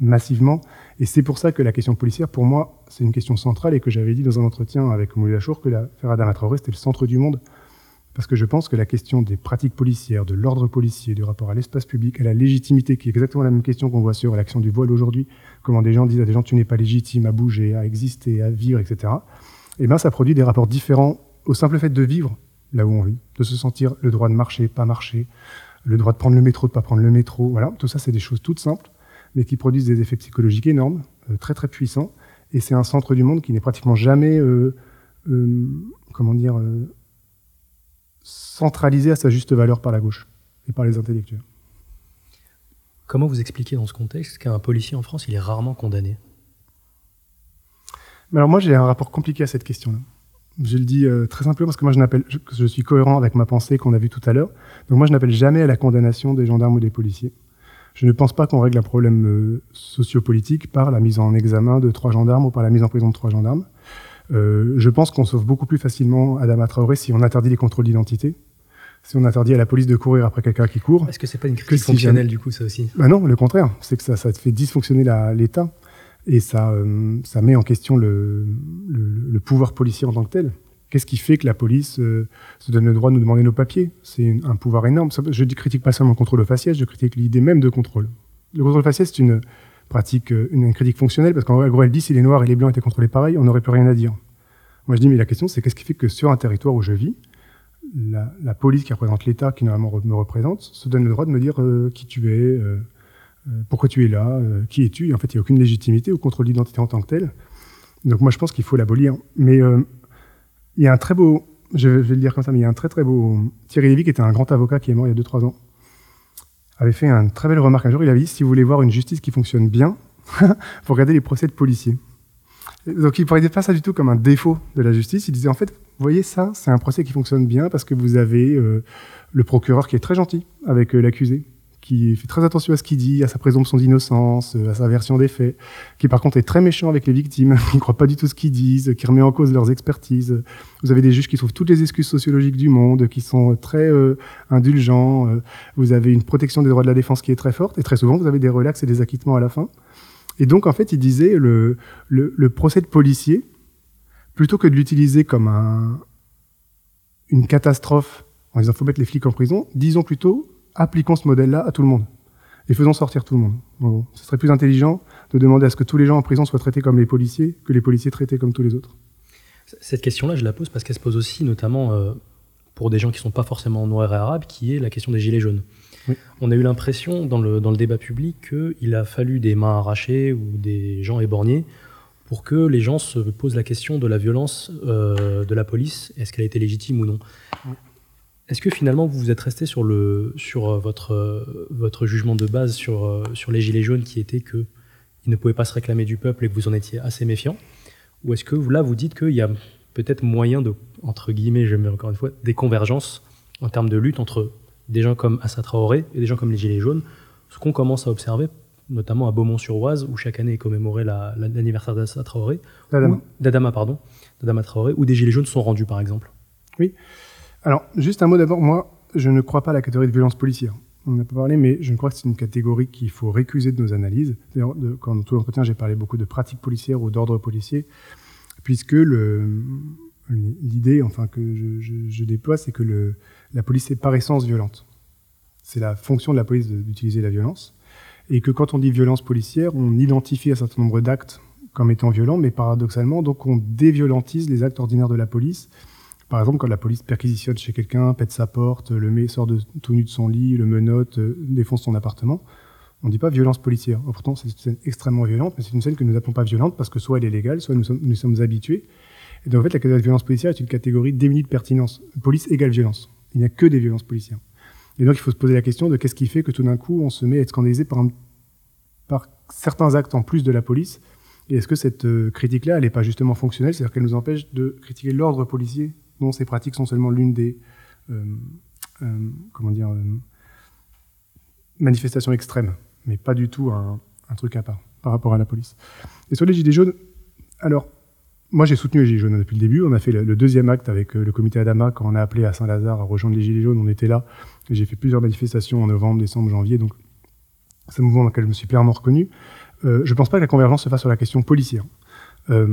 [SPEAKER 2] massivement. Et c'est pour ça que la question policière, pour moi, c'est une question centrale et que j'avais dit dans un entretien avec Moulay Lachour que l'affaire Adama Traoré, c'était le centre du monde parce que je pense que la question des pratiques policières, de l'ordre policier, du rapport à l'espace public, à la légitimité, qui est exactement la même question qu'on voit sur l'action du voile aujourd'hui, comment des gens disent à des gens tu n'es pas légitime à bouger, à exister, à vivre, etc. Eh bien, ça produit des rapports différents au simple fait de vivre là où on vit, de se sentir le droit de marcher, pas marcher, le droit de prendre le métro, de pas prendre le métro. Voilà, tout ça, c'est des choses toutes simples, mais qui produisent des effets psychologiques énormes, euh, très très puissants. Et c'est un centre du monde qui n'est pratiquement jamais, euh, euh, comment dire, centralisé à sa juste valeur par la gauche et par les intellectuels.
[SPEAKER 1] Comment vous expliquez dans ce contexte qu'un policier en France, il est rarement condamné?
[SPEAKER 2] Alors moi, j'ai un rapport compliqué à cette question-là. Je le dis euh, très simplement parce que moi, je, je, je suis cohérent avec ma pensée qu'on a vue tout à l'heure. Donc moi, je n'appelle jamais à la condamnation des gendarmes ou des policiers. Je ne pense pas qu'on règle un problème euh, sociopolitique par la mise en examen de trois gendarmes ou par la mise en prison de trois gendarmes. Euh, je pense qu'on sauve beaucoup plus facilement Adama Traoré si on interdit les contrôles d'identité, si on interdit à la police de courir après quelqu'un qui court.
[SPEAKER 1] Est-ce que c'est pas une critique fonctionnelle du coup ça aussi?
[SPEAKER 2] Bah Non, le contraire. C'est que ça, ça fait dysfonctionner l'État et ça, euh, ça met en question le, pouvoir policier en tant que tel. Qu'est-ce qui fait que la police euh, se donne le droit de nous demander nos papiers? C'est un pouvoir énorme. Je ne critique pas seulement le contrôle faciès, je critique l'idée même de contrôle. Le contrôle faciès, c'est une pratique, euh, une, critique fonctionnelle, parce qu'en gros, elle dit si les noirs et les blancs étaient contrôlés pareil, on n'aurait plus rien à dire. Moi, je dis, mais la question, c'est qu'est-ce qui fait que sur un territoire où je vis, la, police qui représente l'État, qui normalement me représente, se donne le droit de me dire qui tu es, pourquoi tu es là, qui es-tu? En fait, il n'y a aucune légitimité au contrôle d'identité en tant que tel. Donc moi, je pense qu'il faut l'abolir. Mais il y a un très beau, je vais le dire comme ça, mais il y a un très très beau... Thierry Lévy, qui était un grand avocat qui est mort il y a 2-3 ans, avait fait une très belle remarque un jour. Il avait dit si vous voulez voir une justice qui fonctionne bien, faut regarder les procès de policiers. Donc il ne parlait pas ça du tout comme un défaut de la justice. Il disait en fait, vous voyez ça, c'est un procès qui fonctionne bien parce que vous avez euh, le procureur qui est très gentil avec euh, l'accusé, qui fait très attention à ce qu'il dit, à sa présomption d'innocence, euh, à sa version des faits, qui par contre est très méchant avec les victimes, qui ne croit pas du tout ce qu'ils disent, qui remet en cause leurs expertises. Vous avez des juges qui trouvent toutes les excuses sociologiques du monde, qui sont très euh, indulgents. Euh. vous avez une protection des droits de la défense qui est très forte, et très souvent vous avez des relax et des acquittements à la fin. Et donc en fait, il disait le, procès de policier, plutôt que de l'utiliser comme un, une catastrophe en disant faut mettre les flics en prison, disons plutôt appliquons ce modèle-là à tout le monde et faisons sortir tout le monde. ce serait plus intelligent de demander à ce que tous les gens en prison soient traités comme les policiers que les policiers traités comme tous les autres.
[SPEAKER 1] Cette question-là, je la pose parce qu'elle se pose aussi notamment euh, pour des gens qui ne sont pas forcément noirs et arabes, qui est la question des gilets jaunes. On a eu l'impression dans le, dans le débat public qu'il a fallu des mains arrachées ou des gens éborgnés pour que les gens se posent la question de la violence euh, de la police, est-ce qu'elle a été légitime ou non. Est-ce que finalement vous vous êtes resté sur, le, sur euh, votre, euh, votre jugement de base sur, euh, sur les Gilets jaunes qui était qu'ils ne pouvaient pas se réclamer du peuple et que vous en étiez assez méfiant? Ou est-ce que là vous dites qu'il y a peut-être moyen de, entre guillemets, je mets encore une fois, des convergences en termes de lutte entre des gens comme Assa Traoré et des gens comme les Gilets jaunes? Ce qu'on commence à observer, notamment à Beaumont-sur-Oise, où chaque année est commémoré l'anniversaire d'Assa Traoré, d'Adama, pardon, d'Adama Traoré, où des Gilets jaunes sont rendus par exemple.
[SPEAKER 2] Oui. Alors, juste un mot d'abord, moi, je ne crois pas à la catégorie de violence policière. On n'a pas parlé, mais je crois que c'est une catégorie qu'il faut récuser de nos analyses. D'ailleurs, quand tout l'entretien, j'ai parlé beaucoup de pratiques policières ou d'ordre policier, puisque l'idée, enfin, que je, déploie, c'est que la police est par essence violente. C'est la fonction de la police d'utiliser la violence. Et que quand on dit violence policière, on identifie un certain nombre d'actes comme étant violents, mais paradoxalement, donc on déviolentise les actes ordinaires de la police par exemple, quand la police perquisitionne chez quelqu'un, pète sa porte, le met, sort de, tout nu de son lit, le menotte, euh, défonce son appartement, on ne dit pas violence policière. pourtant, c'est une scène extrêmement violente, mais c'est une scène que nous n'appelons pas violente parce que soit elle est légale, soit nous sommes, nous sommes habitués. Et donc, en fait, la catégorie de violence policière est une catégorie démunie de pertinence. Police égale violence. Il n'y a que des violences policières. Et donc, il faut se poser la question de qu'est-ce qui fait que tout d'un coup, on se met à être scandalisé par, par certains actes en plus de la police. Et est-ce que cette euh, critique-là, elle n'est pas justement fonctionnelle? C'est-à-dire qu'elle nous empêche de critiquer l'ordre policier dont ces pratiques sont seulement l'une des euh, euh, comment dire, euh, manifestations extrêmes, mais pas du tout un, truc à part par rapport à la police. Et sur les Gilets jaunes, alors, moi, j'ai soutenu les Gilets jaunes depuis le début. On a fait le, deuxième acte avec le comité Adama quand on a appelé à Saint-Lazare à rejoindre les Gilets jaunes. On était là. J'ai fait plusieurs manifestations en novembre, décembre, janvier. Donc, c'est un mouvement dans lequel je me suis pleinement reconnu. Je ne pense pas que la convergence se fasse sur la question policière. Euh,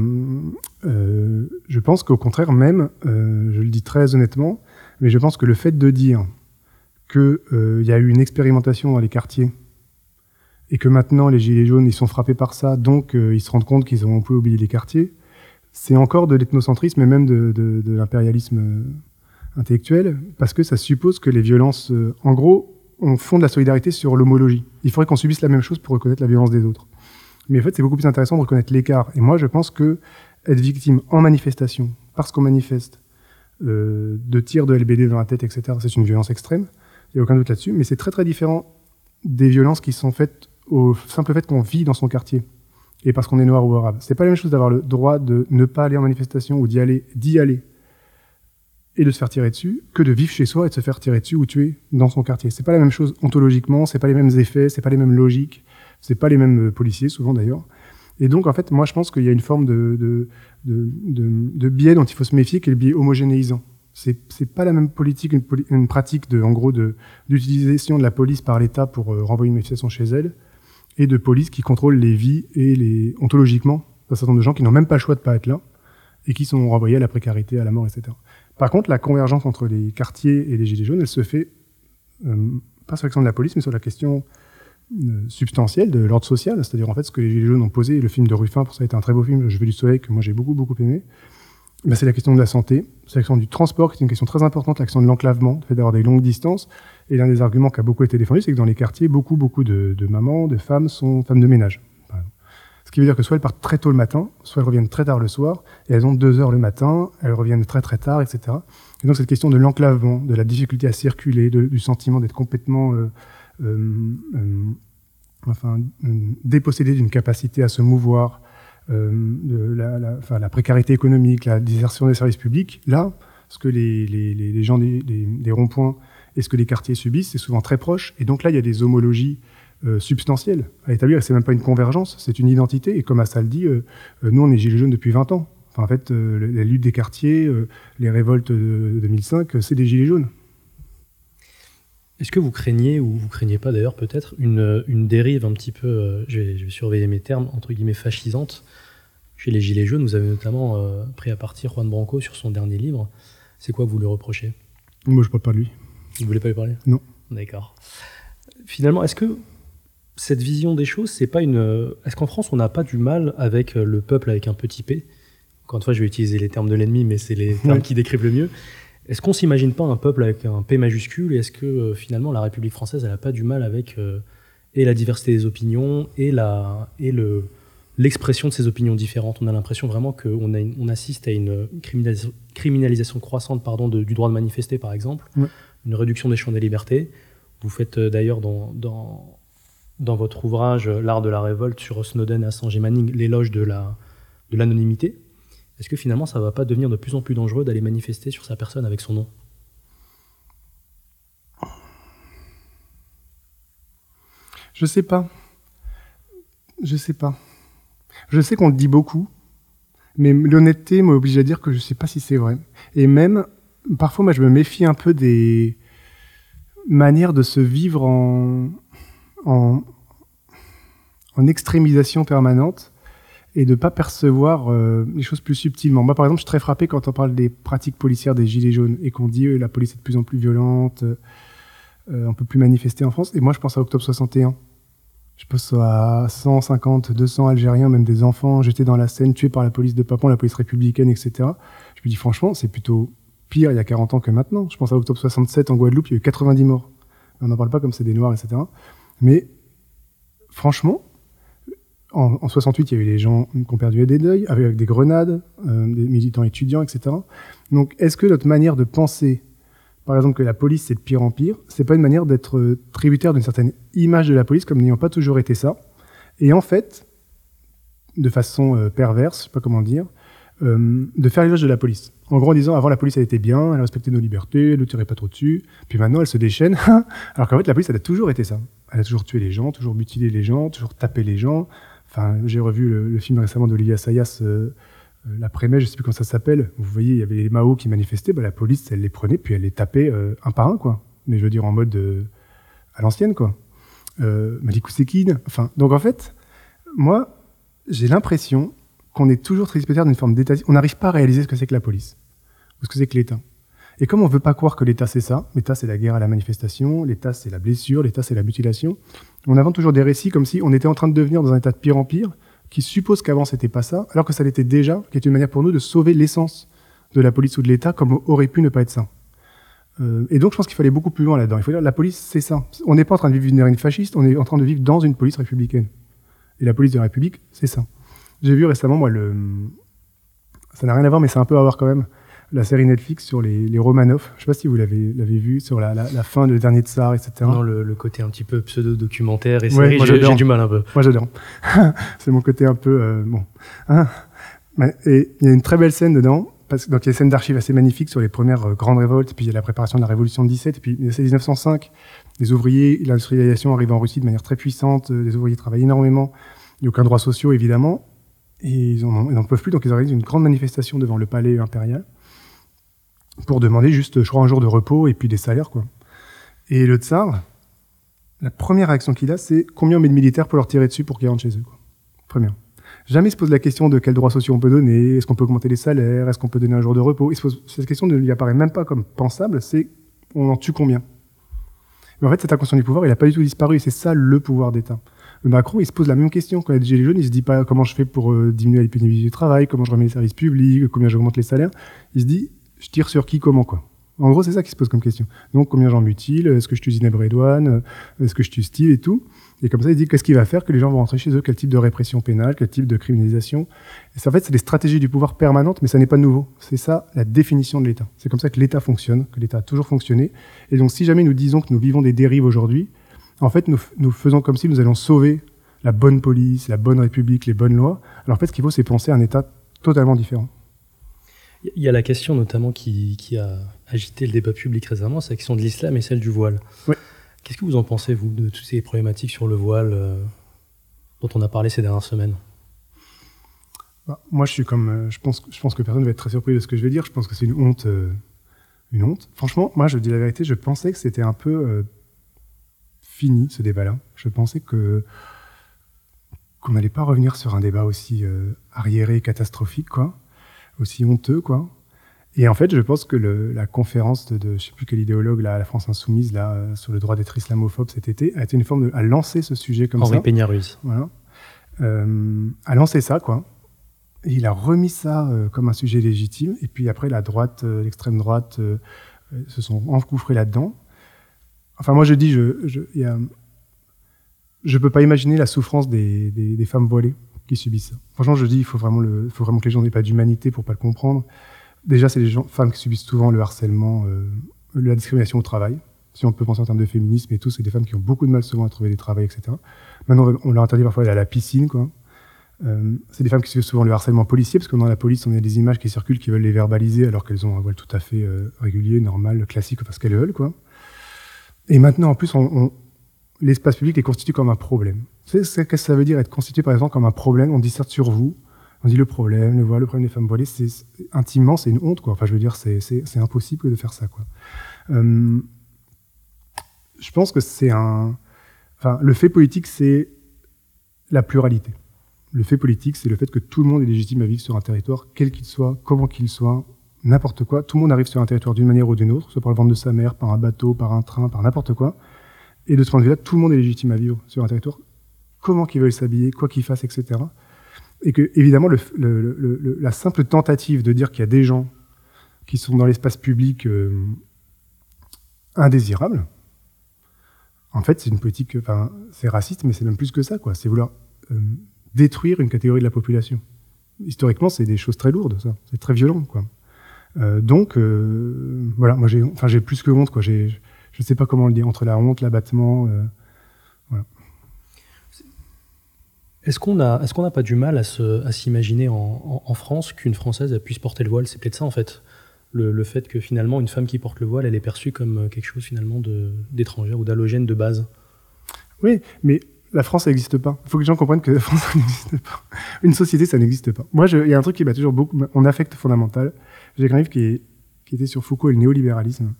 [SPEAKER 2] euh, je pense qu'au contraire, même, je le dis très honnêtement, mais je pense que le fait de dire qu'il y a eu une expérimentation dans les quartiers et que maintenant les gilets jaunes ils sont frappés par ça, donc ils se rendent compte qu'ils ont un peu oublié les quartiers, c'est encore de l'ethnocentrisme et même de l'impérialisme intellectuel, parce que ça suppose que les violences, en gros, on fonde la solidarité sur l'homologie. Il faudrait qu'on subisse la même chose pour reconnaître la violence des autres. Mais en fait, c'est beaucoup plus intéressant de reconnaître l'écart. Et moi, je pense que être victime en manifestation, parce qu'on manifeste, euh, de tirs de LBD dans la tête, etc., c'est une violence extrême. Il n'y a aucun doute là-dessus. Mais c'est très très différent des violences qui sont faites au simple fait qu'on vit dans son quartier et parce qu'on est noir ou arabe. C'est pas la même chose d'avoir le droit de ne pas aller en manifestation ou d'y aller, d'y aller et de se faire tirer dessus que de vivre chez soi et de se faire tirer dessus ou tuer dans son quartier. C'est pas la même chose ontologiquement, c'est pas les mêmes effets, c'est pas les mêmes logiques, c'est pas les mêmes euh, policiers souvent d'ailleurs. Et donc en fait, moi je pense qu'il y a une forme de, biais dont il faut se méfier, qui est le biais homogénéisant. C'est c'est pas la même politique, une, pratique de en gros d'utilisation de la police par l'État pour euh, renvoyer une manifestation chez elle, et de police qui contrôle les vies et les ontologiquement un certain nombre de gens qui n'ont même pas le choix de pas être là et qui sont renvoyés à la précarité, à la mort, etc. Par contre, la convergence entre les quartiers et les gilets jaunes, elle se fait euh, pas sur la question de la police, mais sur la question euh, substantielle de l'ordre social, c'est-à-dire en fait ce que les jaunes ont posé. Le film de Ruffin, pour ça, a été un très beau film, Je veux du soleil, que moi j'ai beaucoup beaucoup aimé. Ben, c'est la question de la santé, c'est la question du transport, qui est une question très importante, la de l'enclavement, le fait d'avoir des longues distances. Et l'un des arguments qui a beaucoup été défendu, c'est que dans les quartiers, beaucoup beaucoup de, mamans, de femmes sont femmes de ménage. Ce qui veut dire que soit elles partent très tôt le matin, soit elles reviennent très tard le soir, et elles ont deux heures le matin, elles reviennent très très tard, etc. Et donc cette question de l'enclavement, de la difficulté à circuler, du sentiment d'être complètement euh enfin, dépossédé d'une capacité à se mouvoir, euh, la, précarité économique, la désertion des services publics, là, ce que les, gens des, ronds-points et ce que les quartiers subissent, c'est souvent très proche. Et donc là, il y a des homologies euh, substantielle à établir. C'est même pas une convergence, c'est une identité. Et comme Assal dit, euh, euh, nous, on est Gilets jaunes depuis 20 ans. En fait, la lutte des quartiers, les révoltes de 2005, c'est des Gilets jaunes.
[SPEAKER 1] Est-ce que vous craignez, ou vous craignez pas d'ailleurs peut-être, une, une, dérive un petit peu, je, vais, je, vais, surveiller mes termes, entre guillemets fascisante chez les Gilets jaunes? Vous avez notamment pris à partir Juan Branco sur son dernier livre. C'est quoi que vous lui reprochez?
[SPEAKER 2] Moi, je ne parle pas de lui.
[SPEAKER 1] Vous ne voulez pas lui parler?
[SPEAKER 2] Non.
[SPEAKER 1] D'accord. Finalement, est-ce que cette vision des choses, c'est pas une. Est-ce qu'en France, on n'a pas du mal avec euh, le peuple avec un petit p? Encore une fois, je vais utiliser les termes de l'ennemi, mais c'est les termes qui décrivent le mieux. Est-ce qu'on s'imagine pas un peuple avec un P majuscule Et est-ce que euh, finalement la République française, elle n'a pas du mal avec euh, et la diversité des opinions et la et le l'expression de ces opinions différentes? On a l'impression vraiment qu'on on assiste à une criminalisation, croissante pardon, du droit de manifester, par exemple, une réduction des champs des libertés. Vous faites d'ailleurs dans, dans dans votre ouvrage L'art de la révolte sur Snowden à Saint Manning l'éloge de la de l'anonymité. Est-ce que finalement ça va pas devenir de plus en plus dangereux d'aller manifester sur sa personne avec son nom?
[SPEAKER 2] Je sais pas. Je sais pas. Je sais qu'on le dit beaucoup, mais l'honnêteté m'oblige à dire que je sais pas si c'est vrai. Et même, parfois, moi, je me méfie un peu des manières de se vivre en, extrémisation permanente et de pas percevoir euh, les choses plus subtilement. Moi, par exemple, je suis très frappé quand on parle des pratiques policières des Gilets jaunes et qu'on dit que la police est de plus en plus violente, euh, on peut plus manifester en France. Et moi, je pense à octobre 61. Je pense à 150, 200 Algériens, même des enfants, jetés dans la Seine, tués par la police de Papon, la police républicaine, etc. Je me dis, franchement, c'est plutôt pire il y a 40 ans que maintenant. Je pense à octobre 67 en Guadeloupe, il y a eu 90 morts. On n'en parle pas comme c'est des Noirs, etc. Mais franchement, en, 68, il y a eu des gens qui ont perdu des deuils, avec des grenades, euh, des militants étudiants, etc. Donc, est-ce que notre manière de penser, par exemple, que la police c'est de pire en pire, c'est pas une manière d'être tributaire d'une certaine image de la police comme n'ayant pas toujours été ça? Et en fait, de façon euh, perverse, je sais pas comment dire, euh, de faire l'éloge de la police. En gros, en disant, avant, la police, elle était bien, elle respectait nos libertés, elle ne tirait pas trop dessus. Puis maintenant, elle se déchaîne. Alors qu'en fait, la police, elle a toujours été ça. Elle a toujours tué les gens, toujours mutilé les gens, toujours tapé les gens. Enfin, j'ai revu le, film récemment d'Olivia Sayas, euh, euh, l'après-mai, je sais plus comment ça s'appelle. Vous voyez, il y avait les Mao qui manifestaient, bah, la police, elle les prenait, puis elle les tapait euh, un par un, quoi. Mais je veux dire en mode à l'ancienne, quoi. Euh. Enfin, donc en fait, moi, j'ai l'impression qu'on est toujours tributaire d'une forme d'état. On n'arrive pas à réaliser ce que c'est que la police ou ce que c'est que l'État. Et comme on veut pas croire que l'État c'est ça, l'État c'est la guerre à la manifestation, l'État c'est la blessure, l'État c'est la mutilation, on invente toujours des récits comme si on était en train de devenir dans un état de pire en pire, qui suppose qu'avant c'était pas ça, alors que ça l'était déjà, qui est une manière pour nous de sauver l'essence de la police ou de l'État, comme aurait pu ne pas être ça. Euh, et donc je pense qu'il fallait beaucoup plus loin là-dedans. Il faut dire la police c'est ça. On n'est pas en train de vivre une règne fasciste, on est en train de vivre dans une police républicaine. Et la police de la République, c'est ça. J'ai vu récemment, moi, le. Ça n'a rien à voir, mais c'est un peu à voir quand même. La série Netflix sur les, les Romanov. Je sais pas si vous l'avez l'avez vu, sur la, la, la fin de Le Dernier Tsar, etc.
[SPEAKER 1] Non, le, le côté un petit peu pseudo-documentaire et
[SPEAKER 2] Ouais,
[SPEAKER 1] série,
[SPEAKER 2] moi,
[SPEAKER 1] j'ai du mal un peu.
[SPEAKER 2] Moi, j'adore. c'est mon côté un peu. euh, bon. Hein Ouais, et il y a une très belle scène dedans. Parce, donc, il y a une scène d'archives assez magnifique sur les premières euh, grandes révoltes. Puis, il y a la préparation de la Révolution de 17. Et puis, c'est 1905. Les ouvriers, l'industrialisation arrive en Russie de manière très puissante. euh, Les ouvriers travaillent énormément. Il n'y a aucun droit social, évidemment. Et ils n'en peuvent plus. Donc, ils organisent une grande manifestation devant le palais impérial pour demander juste, je crois, un jour de repos et puis des salaires, quoi. Et le tsar, la première réaction qu'il a, c'est combien on met de militaires pour leur tirer dessus pour qu'ils rentrent chez eux. Première. Jamais il se pose la question de quels droits sociaux on peut donner, est-ce qu'on peut augmenter les salaires, est-ce qu'on peut donner un jour de repos. Il se pose, cette question ne lui apparaît même pas comme pensable, c'est on en tue combien. Mais en fait, cette inconscient du pouvoir, il n'a pas du tout disparu, c'est ça le pouvoir d'État. Le Macron, il se pose la même question. Quand il y a des gilets jaunes, il se dit pas comment je fais pour euh, diminuer la pénibilité du travail, comment je remets les services publics, combien j'augmente les salaires. Il se dit, je tire sur qui, comment, quoi. En gros, c'est ça qui se pose comme question. Donc, combien j'en mutile Est-ce que je tue Zineb Redouane Est-ce que je tue Steve et tout Et comme ça, il dit qu'est-ce qu'il va faire que les gens vont rentrer chez eux? Quel type de répression pénale Quel type de criminalisation? Et ça, en fait, c'est des stratégies du pouvoir permanentes, mais ça n'est pas nouveau. C'est ça la définition de l'État. C'est comme ça que l'État fonctionne, que l'État a toujours fonctionné. Et donc, si jamais nous disons que nous vivons des dérives aujourd'hui, en fait, nous, nous faisons comme si nous allions sauver la bonne police, la bonne république, les bonnes lois. Alors, en fait, ce qu'il faut, c'est penser à un État totalement différent.
[SPEAKER 1] Il y a la question notamment qui, qui a agité le débat public récemment, c'est la question de l'islam et celle du voile. Qu'est-ce que vous en pensez, vous, de toutes ces problématiques sur le voile euh, dont on a parlé ces dernières semaines?
[SPEAKER 2] Bah, Moi, je suis comme, euh, je pense, que- je pense que personne ne va être très surpris de ce que je vais dire. Je pense que c'est une honte, euh, une honte. Franchement, moi, je dis la vérité, je pensais que c'était un peu euh, fini ce débat-là. Je pensais que qu'on n'allait pas revenir sur un débat aussi arriéré, catastrophique, quoi, aussi honteux, quoi. Et en fait, je pense que le, la conférence de, de je sais plus quel idéologue là, à la France insoumise là euh, sur le droit d'être islamophobe cet été a été une forme de à lancer ce sujet comme
[SPEAKER 1] Henri
[SPEAKER 2] ça
[SPEAKER 1] Peña-Ruiz.
[SPEAKER 2] voilà, euh, a lancé ça, quoi. Et il a remis ça euh, comme un sujet légitime. Et puis après, la droite, l'extrême droite se sont engouffrés là-dedans. Enfin, moi, je dis, je, je, il y a, je peux pas imaginer la souffrance des, des, des femmes voilées subissent ça. Franchement, je dis, il faut vraiment, le, faut vraiment que les gens n'aient pas d'humanité pour pas le comprendre. Déjà, c'est les gens, femmes qui subissent souvent le harcèlement, euh, la discrimination au travail. Si on peut penser en termes de féminisme et tout, c'est des femmes qui ont beaucoup de mal souvent à trouver des travails, etc. Maintenant, on leur interdit parfois d'aller à la piscine, quoi. Euh, c'est des femmes qui subissent souvent le harcèlement policier, parce que dans la police, on a des images qui circulent qui veulent les verbaliser, alors qu'elles ont un voile tout à fait euh, régulier, normal, classique, parce qu'elles veulent, quoi. Et maintenant, en plus, on- l'espace public est constitué comme un problème. C'est ce que ça veut dire être constitué, par exemple, comme un problème? On disserte sur vous, on dit le problème, le voile, le problème des femmes voilées. C'est intimement, c'est une honte. Enfin, je veux dire, c'est impossible de faire ça. Euh, je pense que c'est un. Enfin, le fait politique, c'est la pluralité. Le fait politique, c'est le fait que tout le monde est légitime à vivre sur un territoire, quel qu'il soit, comment qu'il soit, n'importe quoi. Tout le monde arrive sur un territoire d'une manière ou d'une autre, soit par le ventre de sa mère, par un bateau, par un train, par n'importe quoi. Et de ce point de vue-là, tout le monde est légitime à vivre sur un territoire, comment qu'il veuille s'habiller, quoi qu'il fasse, etc. Et que, évidemment, la simple tentative de dire qu'il y a des gens qui sont dans l'espace public euh, indésirables, en fait, c'est une politique, enfin, c'est raciste, mais c'est même plus que ça, quoi. C'est vouloir euh, détruire une catégorie de la population. Historiquement, c'est des choses très lourdes, ça. C'est très violent, quoi. Euh, donc, euh, voilà, moi, j'ai, enfin, j'ai plus que honte, quoi. Je ne sais pas comment le dire, entre la honte, l'abattement. euh,
[SPEAKER 1] Est-ce qu'on a, est-ce qu'on n'a pas du mal à, s'imaginer en, en- en France qu'une Française puisse porter le voile? C'est peut-être ça, en fait. Le, le fait que finalement, une femme qui porte le voile, elle est perçue comme euh, quelque chose finalement d'étrangère ou d'allogène de base.
[SPEAKER 2] Oui, mais la France, ça n'existe pas. Il faut que les gens comprennent que la France, ça n'existe pas. Une société, ça n'existe pas. Moi, il y a un truc qui m'a toujours beaucoup, mon affect fondamental. J'ai écrit un livre qui, qui était sur Foucault et le néolibéralisme,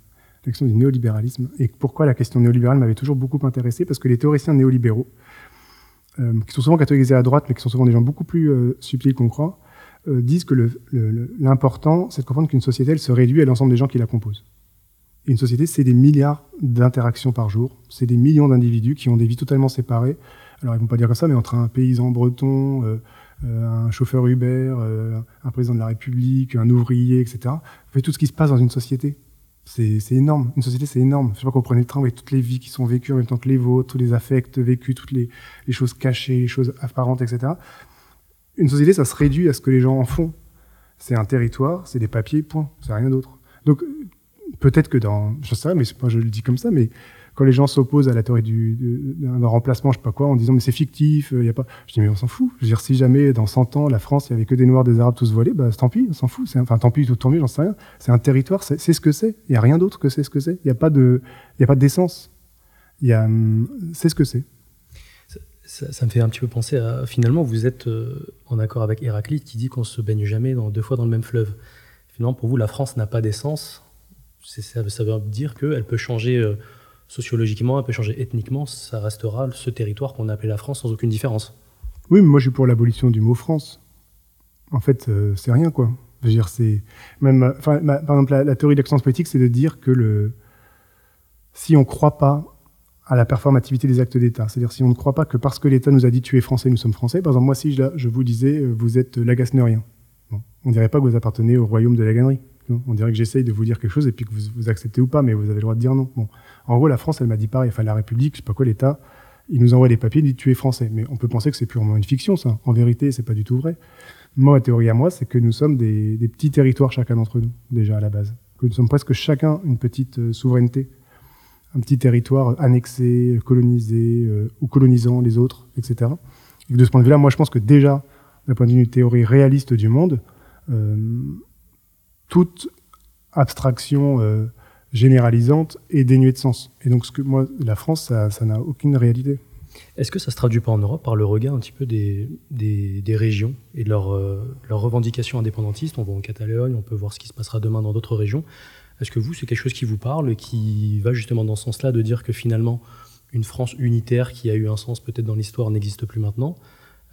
[SPEAKER 2] l'action du néolibéralisme, et pourquoi la question néolibérale m'avait toujours beaucoup intéressé, parce que les théoriciens néolibéraux, euh, qui sont souvent catégorisés à droite, mais qui sont souvent des gens beaucoup plus euh, subtils qu'on croit, euh, disent que l'important, c'est de comprendre qu'une société, elle se réduit à l'ensemble des gens qui la composent. Et une société, c'est des milliards d'interactions par jour, c'est des millions d'individus qui ont des vies totalement séparées. Alors, ils vont pas dire comme ça, mais entre un paysan breton, euh, un chauffeur Uber, un président de la République, un ouvrier, etc. Vous voyez tout ce qui se passe dans une société. C'est énorme. Une société, c'est énorme. Je sais pas qu'on prenait le train, voyez toutes les vies qui sont vécues en même temps que les vôtres, tous les affects vécus, toutes les, les choses cachées, les choses apparentes, etc une société, ça se réduit à ce que les gens en font. C'est un territoire, c'est des papiers, point. C'est rien d'autre. Donc, peut-être que dans, je sais pas, mais moi je le dis comme ça, mais quand les gens s'opposent à la théorie du, d'un remplacement, je sais pas quoi, en disant mais c'est fictif, il euh, y a pas, je dis mais on s'en fout. Je veux dire, si jamais dans 100 ans la France, il y avait que des Noirs, des Arabes tous volés, bah tant pis, on s'en fout. Enfin tant pis, tout tant mieux, j'en sais rien. C'est un territoire, c'est, ce que c'est. Il y a rien d'autre que c'est ce que c'est. Il y a pas de, il y a pas d'essence. Il y a, hum, c'est ce que c'est
[SPEAKER 1] ça, me fait un petit peu penser à finalement vous êtes euh, en accord avec Héraclite qui dit qu'on se baigne jamais deux fois dans le même fleuve. Finalement pour vous la France n'a pas d'essence. Ça, ça, veut dire qu'elle peut changer euh, sociologiquement, elle peut changer ethniquement, ça restera ce territoire qu'on a appelé la France sans aucune différence.
[SPEAKER 2] Oui, mais moi je suis pour l'abolition du mot France. En fait, euh, c'est rien quoi. C'est même, par exemple, la, théorie de politique, c'est de dire que le, si on croit pas à la performativité des actes d'État. C'est-à-dire si on ne croit pas que parce que l'État nous a dit tu es français, nous sommes français. Par exemple, moi si je, vous disais euh, vous êtes lagasnerien, bon, on dirait pas que vous appartenez au royaume de la gannerie. On dirait que j'essaye de vous dire quelque chose et puis que vous, vous, acceptez ou pas, mais vous avez le droit de dire non. En gros, la France, elle m'a dit pareil. Enfin, la République, je sais pas quoi, l'État, il nous envoie des papiers, il dit tu es français. Mais on peut penser que c'est purement une fiction, ça. En vérité, c'est pas du tout vrai. Moi, ma théorie à moi, c'est que nous sommes des, petits territoires chacun d'entre nous, déjà à la base. Que nous sommes presque chacun une petite euh, souveraineté un petit territoire annexé, colonisé euh, ou colonisant les autres, etc. Et de ce point de vue-là, moi je pense que déjà, d'un point de vue théorie réaliste du monde, euh, toute abstraction euh, généralisante est dénuée de sens. Et donc ce que moi, la France, ça n'a aucune réalité.
[SPEAKER 1] Est-ce que ça se traduit pas en Europe par le regard un petit peu des, régions et de leurs leur revendications indépendantistes On voit en Catalogne, on peut voir ce qui se passera demain dans d'autres régions. Est-ce que vous, c'est quelque chose qui vous parle et qui va justement dans ce sens-là de dire que finalement, une France unitaire qui a eu un sens peut-être dans l'histoire n'existe plus maintenant?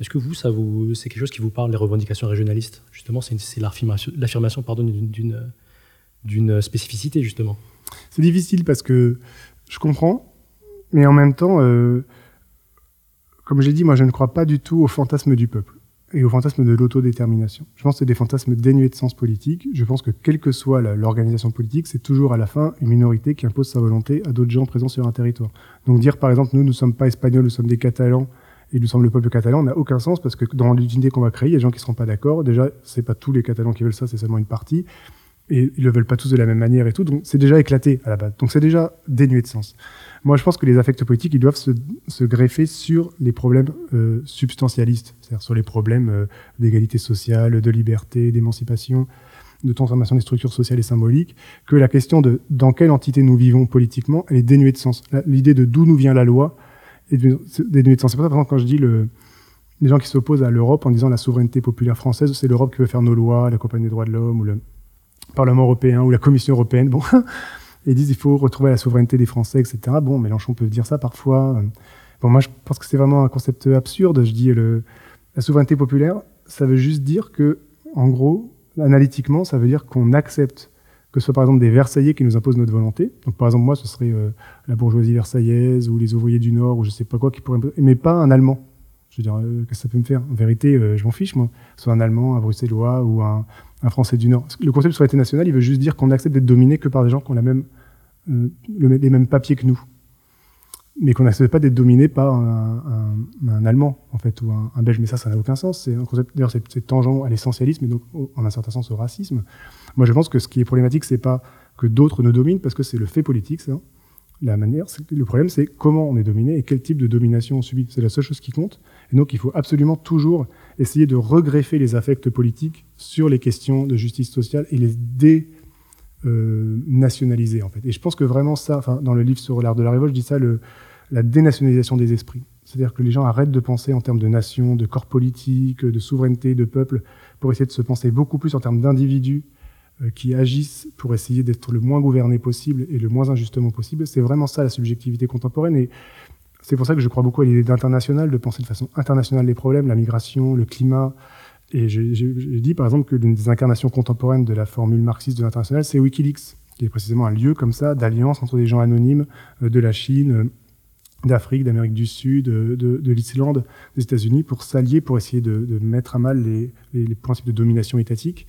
[SPEAKER 1] Est-ce que vous, ça vous, c'est quelque chose qui vous parle, les revendications régionalistes? Justement, c'est, l'affirmation, pardon, d'une, spécificité, justement.
[SPEAKER 2] C'est difficile parce que je comprends, mais en même temps, euh, comme j'ai dit, moi, je ne crois pas du tout au fantasme du peuple et au fantasme de l'autodétermination. Je pense que c'est des fantasmes dénués de sens politique. Je pense que quelle que soit l'organisation politique, c'est toujours à la fin une minorité qui impose sa volonté à d'autres gens présents sur un territoire. Donc dire par exemple, nous, nous ne sommes pas espagnols, nous sommes des catalans, et nous sommes le peuple catalan, n'a aucun sens parce que dans l'unité qu'on va créer, il y a des gens qui ne seront pas d'accord. Déjà, c'est pas tous les catalans qui veulent ça, c'est seulement une partie. Et ils le veulent pas tous de la même manière et tout. Donc c'est déjà éclaté à la base. Donc c'est déjà dénué de sens. Moi, je pense que les affects politiques, ils doivent se, greffer sur les problèmes euh, substantialistes, c'est-à-dire sur les problèmes euh, d'égalité sociale, de liberté, d'émancipation, de transformation des structures sociales et symboliques, que la question de dans quelle entité nous vivons politiquement, elle est dénuée de sens. L'idée de d'où nous vient la loi est dénuée de sens. C'est pour ça, par exemple, quand je dis le, les gens qui s'opposent à l'Europe en disant la souveraineté populaire française, c'est l'Europe qui veut faire nos lois, la Compagnie des droits de l'homme, ou le Parlement européen, ou la Commission européenne. Bon, et disent il faut retrouver la souveraineté des Français, etc. Bon, Mélenchon peut dire ça parfois. Bon, moi, je pense que c'est vraiment un concept absurde. Je dis la souveraineté populaire, ça veut juste dire que, en gros, analytiquement, ça veut dire qu'on accepte que ce soit par exemple des Versaillais qui nous imposent notre volonté. Donc par exemple moi, ce serait euh, la bourgeoisie versaillaise ou les ouvriers du Nord ou je sais pas quoi qui pourraient, mais pas un Allemand. Je veux dire, euh, qu'est-ce que ça peut me faire? En vérité, euh, je m'en fiche moi. Soit un Allemand, un Bruxellois ou un, Français du Nord. Le concept de souveraineté nationale, il veut juste dire qu'on accepte d'être dominé que par des gens qui ont les mêmes papiers que nous, mais qu'on n'accepte pas d'être dominé par un, Allemand, en fait, ou un, Belge. Mais ça, ça n'a aucun sens. C'est un d'ailleurs, c'est tangent à l'essentialisme et donc, en un certain sens, au racisme. Moi, je pense que ce qui est problématique, c'est pas que d'autres nous dominent, parce que c'est le fait politique, ça. La manière, le problème, c'est comment on est dominé et quel type de domination on subit. C'est la seule chose qui compte. Et donc, il faut absolument toujours essayer de regreffer les affects politiques sur les questions de justice sociale et les dé euh, en fait. Et je pense que vraiment ça, dans le livre sur l'art de la révolte, je dis ça, la dénationalisation des esprits. C'est-à-dire que les gens arrêtent de penser en termes de nation, de corps politique, de souveraineté, de peuple, pour essayer de se penser beaucoup plus en termes d'individus qui agissent pour essayer d'être le moins gouverné possible et le moins injustement possible. C'est vraiment ça la subjectivité contemporaine et c'est pour ça que je crois beaucoup à l'idée d'international, de penser de façon internationale les problèmes, la migration, le climat. Et j'ai dit par exemple que l'une des incarnations contemporaines de la formule marxiste de l'international, c'est Wikileaks, qui est précisément un lieu comme ça d'alliance entre des gens anonymes euh, de la Chine, euh, d'Afrique, d'Amérique du Sud, de, de l'Islande, des États-Unis, pour s'allier, pour essayer de, mettre à mal les, principes de domination étatique.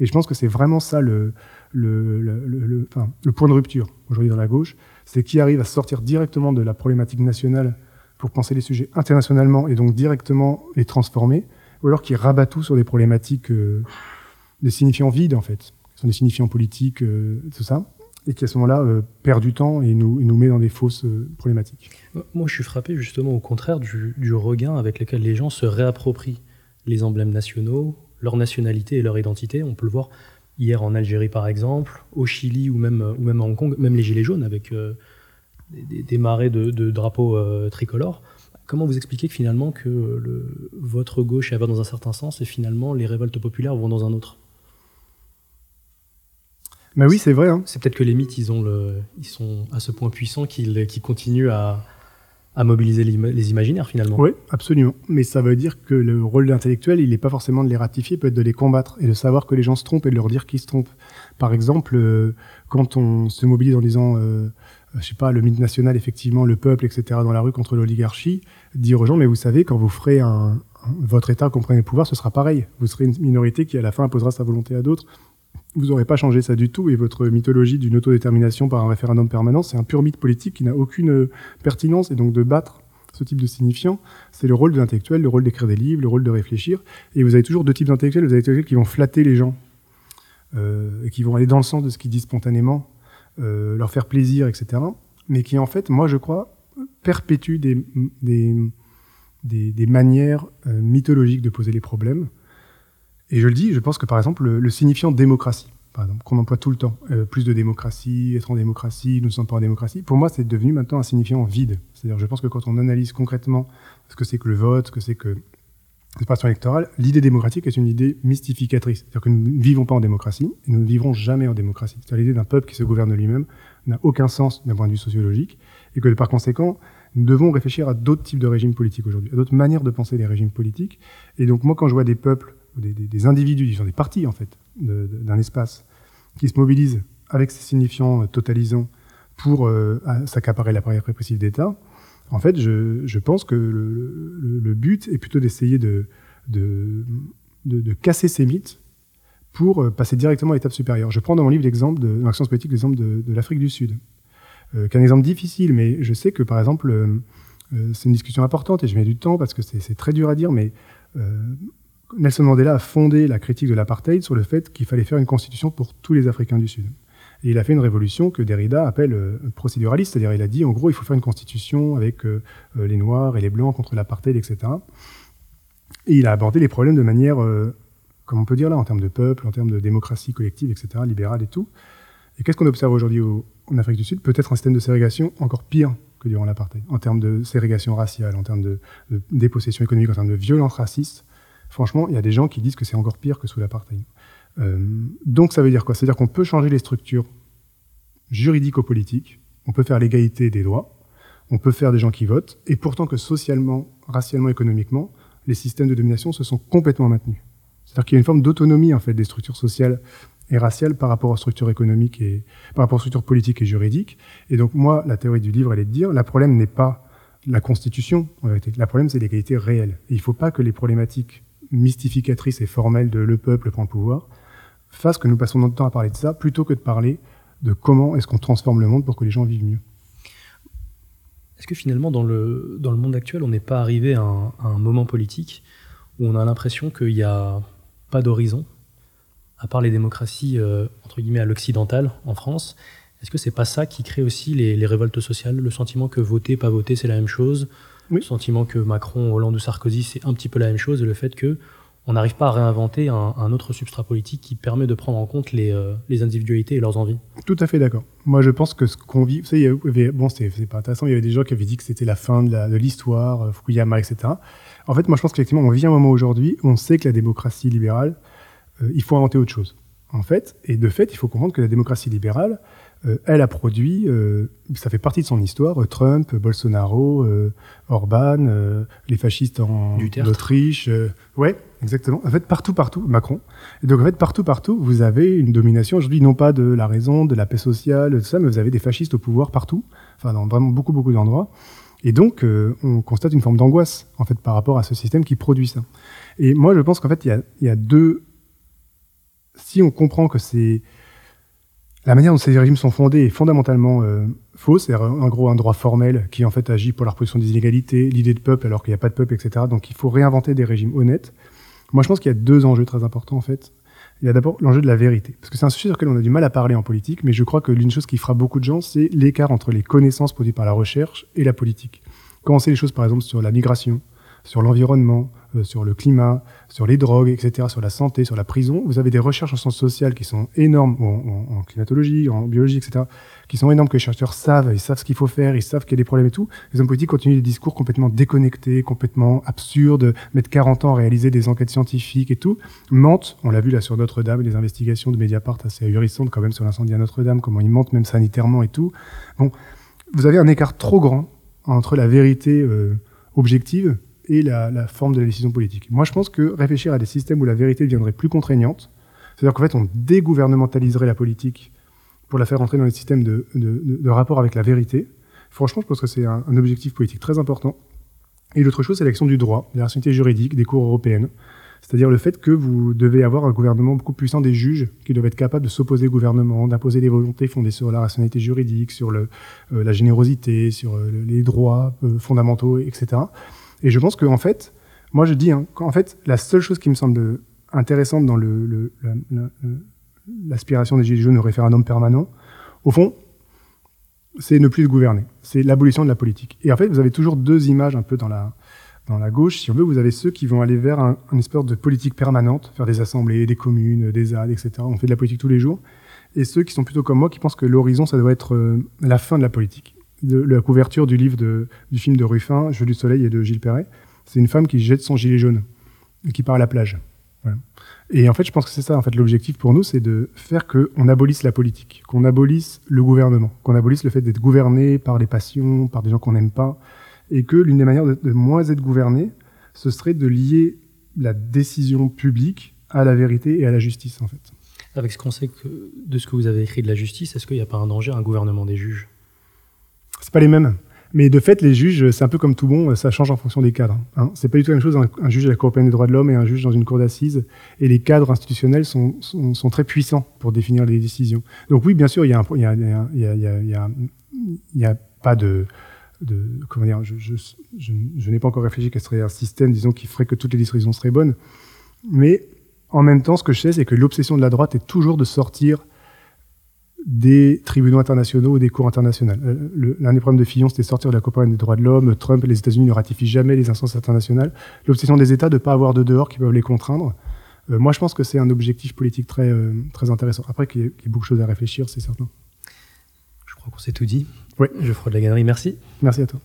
[SPEAKER 2] Et je pense que c'est vraiment ça le, le, le, le, le point de rupture aujourd'hui dans la gauche, c'est qui arrive à sortir directement de la problématique nationale pour penser les sujets internationalement et donc directement les transformer, ou alors qui rabat tout sur des problématiques, euh, des signifiants vides en fait, qui sont des signifiants politiques, euh, tout ça et qui à ce moment-là euh, perd du temps et nous, nous met dans des fausses problématiques.
[SPEAKER 1] Moi, je suis frappé justement au contraire du, regain avec lequel les gens se réapproprient les emblèmes nationaux, leur nationalité et leur identité. On peut le voir hier en Algérie par exemple, au Chili ou même, ou même à Hong Kong, même les Gilets jaunes avec euh, des, des, marées de, de drapeaux euh, tricolores. Comment vous expliquez que finalement que le, votre gauche va dans un certain sens et finalement les révoltes populaires vont dans un autre?
[SPEAKER 2] Mais oui, c'est vrai. Hein.
[SPEAKER 1] C'est peut-être que les mythes, ils, ont le, ils sont à ce point puissants qu'ils qu'ils continuent à, à mobiliser les imaginaires finalement.
[SPEAKER 2] Oui, absolument. Mais ça veut dire que le rôle de l'intellectuel, il n'est pas forcément de les ratifier, peut être de les combattre et de savoir que les gens se trompent et de leur dire qu'ils se trompent. Par exemple, euh, quand on se mobilise en disant, euh, je sais pas, le mythe national, effectivement, le peuple, etc., dans la rue contre l'oligarchie, dire aux gens, mais vous savez, quand vous ferez un, votre État comprenez le pouvoir, ce sera pareil. Vous serez une minorité qui, à la fin, imposera sa volonté à d'autres vous n'aurez pas changé ça du tout et votre mythologie d'une autodétermination par un référendum permanent, c'est un pur mythe politique qui n'a aucune euh, pertinence et donc de battre ce type de signifiant, c'est le rôle de l'intellectuel, le rôle d'écrire des livres, le rôle de réfléchir. Et vous avez toujours deux types d'intellectuels. Vous avez des intellectuels qui vont flatter les gens euh, et qui vont aller dans le sens de ce qu'ils disent spontanément, euh, leur faire plaisir, etc. Mais qui en fait, moi je crois, perpétuent des, manières mythologiques de poser les problèmes et je le dis, je pense que par exemple, le, le signifiant démocratie, par exemple, qu'on emploie tout le temps, euh, plus de démocratie, être en démocratie, nous ne sommes pas en démocratie, pour moi, c'est devenu maintenant un signifiant vide. C'est-à-dire, je pense que quand on analyse concrètement ce que c'est que le vote, ce que c'est que l'expression électorale, l'idée démocratique est une idée mystificatrice. C'est-à-dire que nous ne vivons pas en démocratie et nous ne vivrons jamais en démocratie. C'est-à-dire l'idée d'un peuple qui se gouverne lui-même n'a aucun sens d'un point de vue sociologique et que par conséquent, nous devons réfléchir à d'autres types de régimes politiques aujourd'hui, à d'autres manières de penser les régimes politiques. Et donc moi, quand je vois des peuples des, individus, des parties en fait d'un espace qui se mobilisent avec ces signifiants euh, totalisants pour euh, s'accaparer l'appareil répressif d'État. En fait, je, pense que le, but est plutôt d'essayer de, casser ces mythes pour euh, passer directement à l'étape supérieure. Je prends dans mon livre l'exemple de, dans l'action politique l'exemple de, l'Afrique du Sud, euh, qui est un exemple difficile, mais je sais que par exemple, c'est une discussion importante et je mets du temps parce que c'est très dur à dire, mais Nelson Mandela a fondé la critique de l'apartheid sur le fait qu'il fallait faire une constitution pour tous les Africains du Sud. Et il a fait une révolution que Derrida appelle euh, procéduraliste, c'est-à-dire il a dit en gros il faut faire une constitution avec euh, les Noirs et les Blancs contre l'apartheid, etc. Et il a abordé les problèmes de manière, euh, comme on peut dire là, en termes de peuple, en termes de démocratie collective, etc., libérale et tout. Et qu'est-ce qu'on observe aujourd'hui en Afrique du Sud? Peut-être un système de ségrégation encore pire que durant l'apartheid, en termes de ségrégation raciale, en termes de, de dépossession économique, en termes de violence raciste Franchement, il y a des gens qui disent que c'est encore pire que sous l'apartheid. Euh, donc ça veut dire quoi? C'est-à-dire qu'on peut changer les structures juridico-politiques, on peut faire l'égalité des droits, on peut faire des gens qui votent, et pourtant que socialement, racialement, économiquement, les systèmes de domination se sont complètement maintenus. C'est-à-dire qu'il y a une forme d'autonomie en fait des structures sociales et raciales par rapport aux structures économiques et par rapport aux structures politiques et juridiques. Et donc moi, la théorie du livre, elle est de dire, le problème n'est pas la constitution, en réalité. Le problème, c'est l'égalité réelle. Et il ne faut pas que les problématiques mystificatrice et formelle de le peuple prend le pouvoir, fasse que nous passons notre temps à parler de ça plutôt que de parler de comment est-ce qu'on transforme le monde pour que les gens vivent mieux.
[SPEAKER 1] Est-ce que finalement, dans le, dans le monde actuel, on n'est pas arrivé à un, moment politique où on a l'impression qu'il n'y a pas d'horizon, à part les démocraties, euh, entre guillemets, à l'occidental, en France? Est-ce que c'est pas ça qui crée aussi les révoltes sociales? Le sentiment que voter, pas voter, c'est la même chose oui. Le sentiment que Macron, Hollande ou Sarkozy, c'est un petit peu la même chose, et le fait que, on n'arrive pas à réinventer un, autre substrat politique qui permet de prendre en compte les, euh, les individualités et leurs envies.
[SPEAKER 2] Tout à fait d'accord. Moi, je pense que ce qu'on vit, vous savez, il y avait, bon, c'est pas intéressant, il y avait des gens qui avaient dit que c'était la fin de l'histoire, euh, Fukuyama, etc. En fait, moi, je pense qu'effectivement, on vit un moment aujourd'hui où on sait que la démocratie libérale, euh, il faut inventer autre chose. En fait, et de fait, il faut comprendre que la démocratie libérale, elle a produit, euh, ça fait partie de son histoire, euh, Trump, Bolsonaro, Orban, les fascistes en Autriche. ouais, exactement. En fait, partout, partout, Macron. Et donc, en fait, partout, partout, vous avez une domination aujourd'hui, non pas de la raison, de la paix sociale, tout ça, mais vous avez des fascistes au pouvoir partout, enfin, dans vraiment beaucoup, beaucoup d'endroits. Et donc, on constate une forme d'angoisse, en fait, par rapport à ce système qui produit ça. Et moi, je pense qu'en fait, il y a deux. Si on comprend que c'est la manière dont ces régimes sont fondés est fondamentalement euh, fausse. C'est en gros un droit formel qui en fait agit pour la reproduction des inégalités, l'idée de peuple alors qu'il n'y a pas de peuple, etc. Donc il faut réinventer des régimes honnêtes. Moi je pense qu'il y a deux enjeux très importants en fait. Il y a d'abord l'enjeu de la vérité, parce que c'est un sujet sur lequel on a du mal à parler en politique, mais je crois que l'une chose qui fera beaucoup de gens, c'est l'écart entre les connaissances produites par la recherche et la politique. Quand on sait les choses par exemple sur la migration, sur l'environnement, sur le climat, sur les drogues, etc., sur la santé, sur la prison. Vous avez des recherches en sciences sociales qui sont énormes, en, climatologie, en biologie, etc., qui sont énormes, que les chercheurs savent, ils savent ce qu'il faut faire, ils savent qu'il y a des problèmes et tout. Les hommes politiques continuent des discours complètement déconnectés, complètement absurdes, mettre 40 ans à réaliser des enquêtes scientifiques et tout, mentent, on l'a vu là sur Notre-Dame, les investigations de Mediapart assez ahurissantes quand même sur l'incendie à Notre-Dame, comment ils mentent même sanitairement et tout. Bon, vous avez un écart trop grand entre la vérité euh, objective et la, forme de la décision politique. Moi, je pense que réfléchir à des systèmes où la vérité deviendrait plus contraignante, c'est-à-dire qu'en fait, on dégouvernementaliserait la politique pour la faire entrer dans les systèmes de, rapport avec la vérité, franchement, je pense que c'est un, objectif politique très important. Et l'autre chose, c'est l'action du droit, de la rationalité juridique, des cours européennes. C'est-à-dire le fait que vous devez avoir un gouvernement beaucoup puissant des juges qui doivent être capables de s'opposer au gouvernement, d'imposer des volontés fondées sur la rationalité juridique, sur le, euh, la générosité, sur euh, les droits euh, fondamentaux, etc. Et je pense qu'en en fait, moi je dis, hein, en fait, la seule chose qui me semble intéressante dans l'aspiration le, des Gilets jaunes au référendum permanent, au fond, c'est ne plus gouverner. C'est l'abolition de la politique. Et en fait, vous avez toujours deux images un peu dans la, dans la gauche, si on veut. Vous avez ceux qui vont aller vers un, une espèce de politique permanente, faire des assemblées, des communes, des ZAD, etc. On fait de la politique tous les jours. Et ceux qui sont plutôt comme moi, qui pensent que l'horizon, ça doit être euh, la fin de la politique de la couverture du livre du film de Ruffin, Jeu du soleil et de Gilles Perret. C'est une femme qui jette son gilet jaune et qui part à la plage. Et en fait, je pense que c'est ça. En fait, l'objectif pour nous, c'est de faire qu'on abolisse la politique, qu'on abolisse le gouvernement, qu'on abolisse le fait d'être gouverné par les passions, par des gens qu'on n'aime pas, et que l'une des manières de, moins être gouverné, ce serait de lier la décision publique à la vérité et à la justice, en fait.
[SPEAKER 1] Avec ce qu'on sait de ce que vous avez écrit de la justice, est-ce qu'il n'y a pas un danger à un gouvernement des juges?
[SPEAKER 2] C'est pas les mêmes. Mais de fait, les juges, c'est un peu comme tout bon, ça change en fonction des cadres. Hein. C'est pas du tout la même chose un, juge à la Cour européenne des droits de l'homme et un juge dans une cour d'assises. Et les cadres institutionnels sont, sont, très puissants pour définir les décisions. Donc oui, bien sûr, il y a, pas de, comment dire, je, n'ai pas encore réfléchi quel serait un système, disons, qui ferait que toutes les décisions seraient bonnes. Mais en même temps, ce que je sais, c'est que l'obsession de la droite est toujours de sortir des tribunaux internationaux ou des cours internationales. Euh, l'un des problèmes de Fillon, c'était sortir de la Cour des droits de l'homme. Trump et les États-Unis ne ratifient jamais les instances internationales. L'obsession des États de ne pas avoir de dehors qui peuvent les contraindre. Euh, moi, je pense que c'est un objectif politique très, euh, très intéressant. Après, qu'il y, ait beaucoup de choses à réfléchir, c'est certain.
[SPEAKER 1] Je crois qu'on s'est tout dit.
[SPEAKER 2] Oui.
[SPEAKER 1] Je ferai de la galerie. Merci.
[SPEAKER 2] Merci à toi.